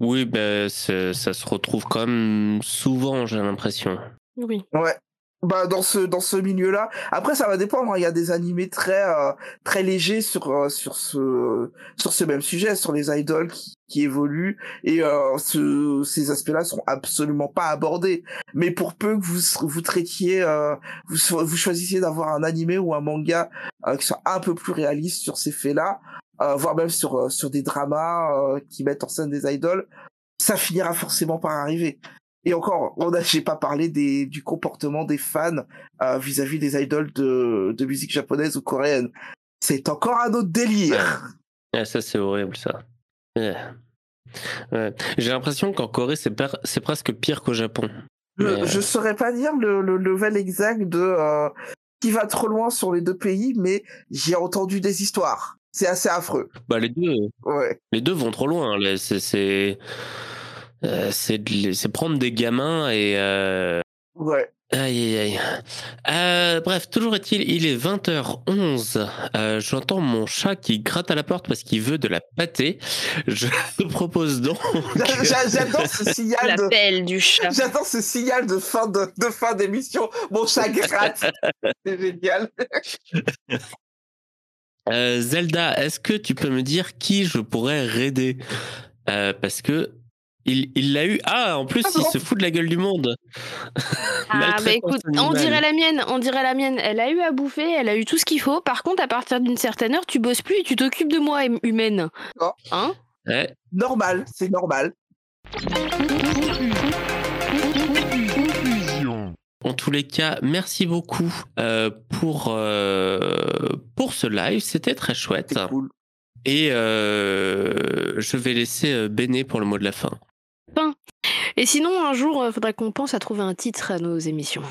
Oui, ben ça se retrouve quand même souvent, j'ai l'impression. Oui. ouais bah dans ce dans ce milieu là après ça va dépendre hein. il y a des animés très euh, très légers sur euh, sur ce sur ce même sujet sur les idoles qui, qui évoluent. Et euh, ce, ces aspects là sont absolument pas abordés. Mais pour peu que vous vous traitiez euh, vous vous choisissiez d'avoir un animé ou un manga euh, qui soit un peu plus réaliste sur ces faits là voire même sur sur des dramas qui mettent en scène des idoles ça finira forcément par arriver et encore, on a, j'ai pas parlé des, du comportement des fans euh, vis-à-vis des idoles de, de musique japonaise ou coréenne. C'est encore un autre délire. Ça, c'est horrible, ça. Ouais. J'ai l'impression qu'en Corée, c'est per- c'est presque pire qu'au Japon. Je, je saurais pas dire le, le level exact de euh, qui va trop loin sur les deux pays, mais j'ai entendu des histoires. C'est assez affreux. Bah, les deux, Ouais. les deux vont trop loin. là. C'est, c'est, euh, c'est, de prendre des gamins et. euh, Ouais. Aïe, aïe, aïe. Euh, bref, toujours est-il, il est 20h11. Euh, J'entends mon chat qui gratte à la porte parce qu'il veut de la pâtée. Je te propose donc. J'a- J'adore ce signal de. L'appel du chat. J'adore ce signal de fin de, de fin d'émission. Mon chat gratte. C'est génial. Euh, Zelda, est-ce que tu peux me dire qui je pourrais raider? Euh, Parce que il il l'a eu. Ah, en plus, Ah il bon se fout de la gueule du monde. Ah bah écoute, on dirait la mienne, on dirait la mienne. Elle a eu à bouffer, elle a eu tout ce qu'il faut. Par contre, à partir d'une certaine heure, tu bosses plus et tu t'occupes de moi, hum- humaine. Oh. Hein? Ouais. Normal, c'est normal. En tous les cas, merci beaucoup euh, pour, euh, pour ce live. C'était très chouette. Cool. Et euh, je vais laisser Béné pour le mot de la fin. Et sinon, un jour, il faudrait qu'on pense à trouver un titre à nos émissions.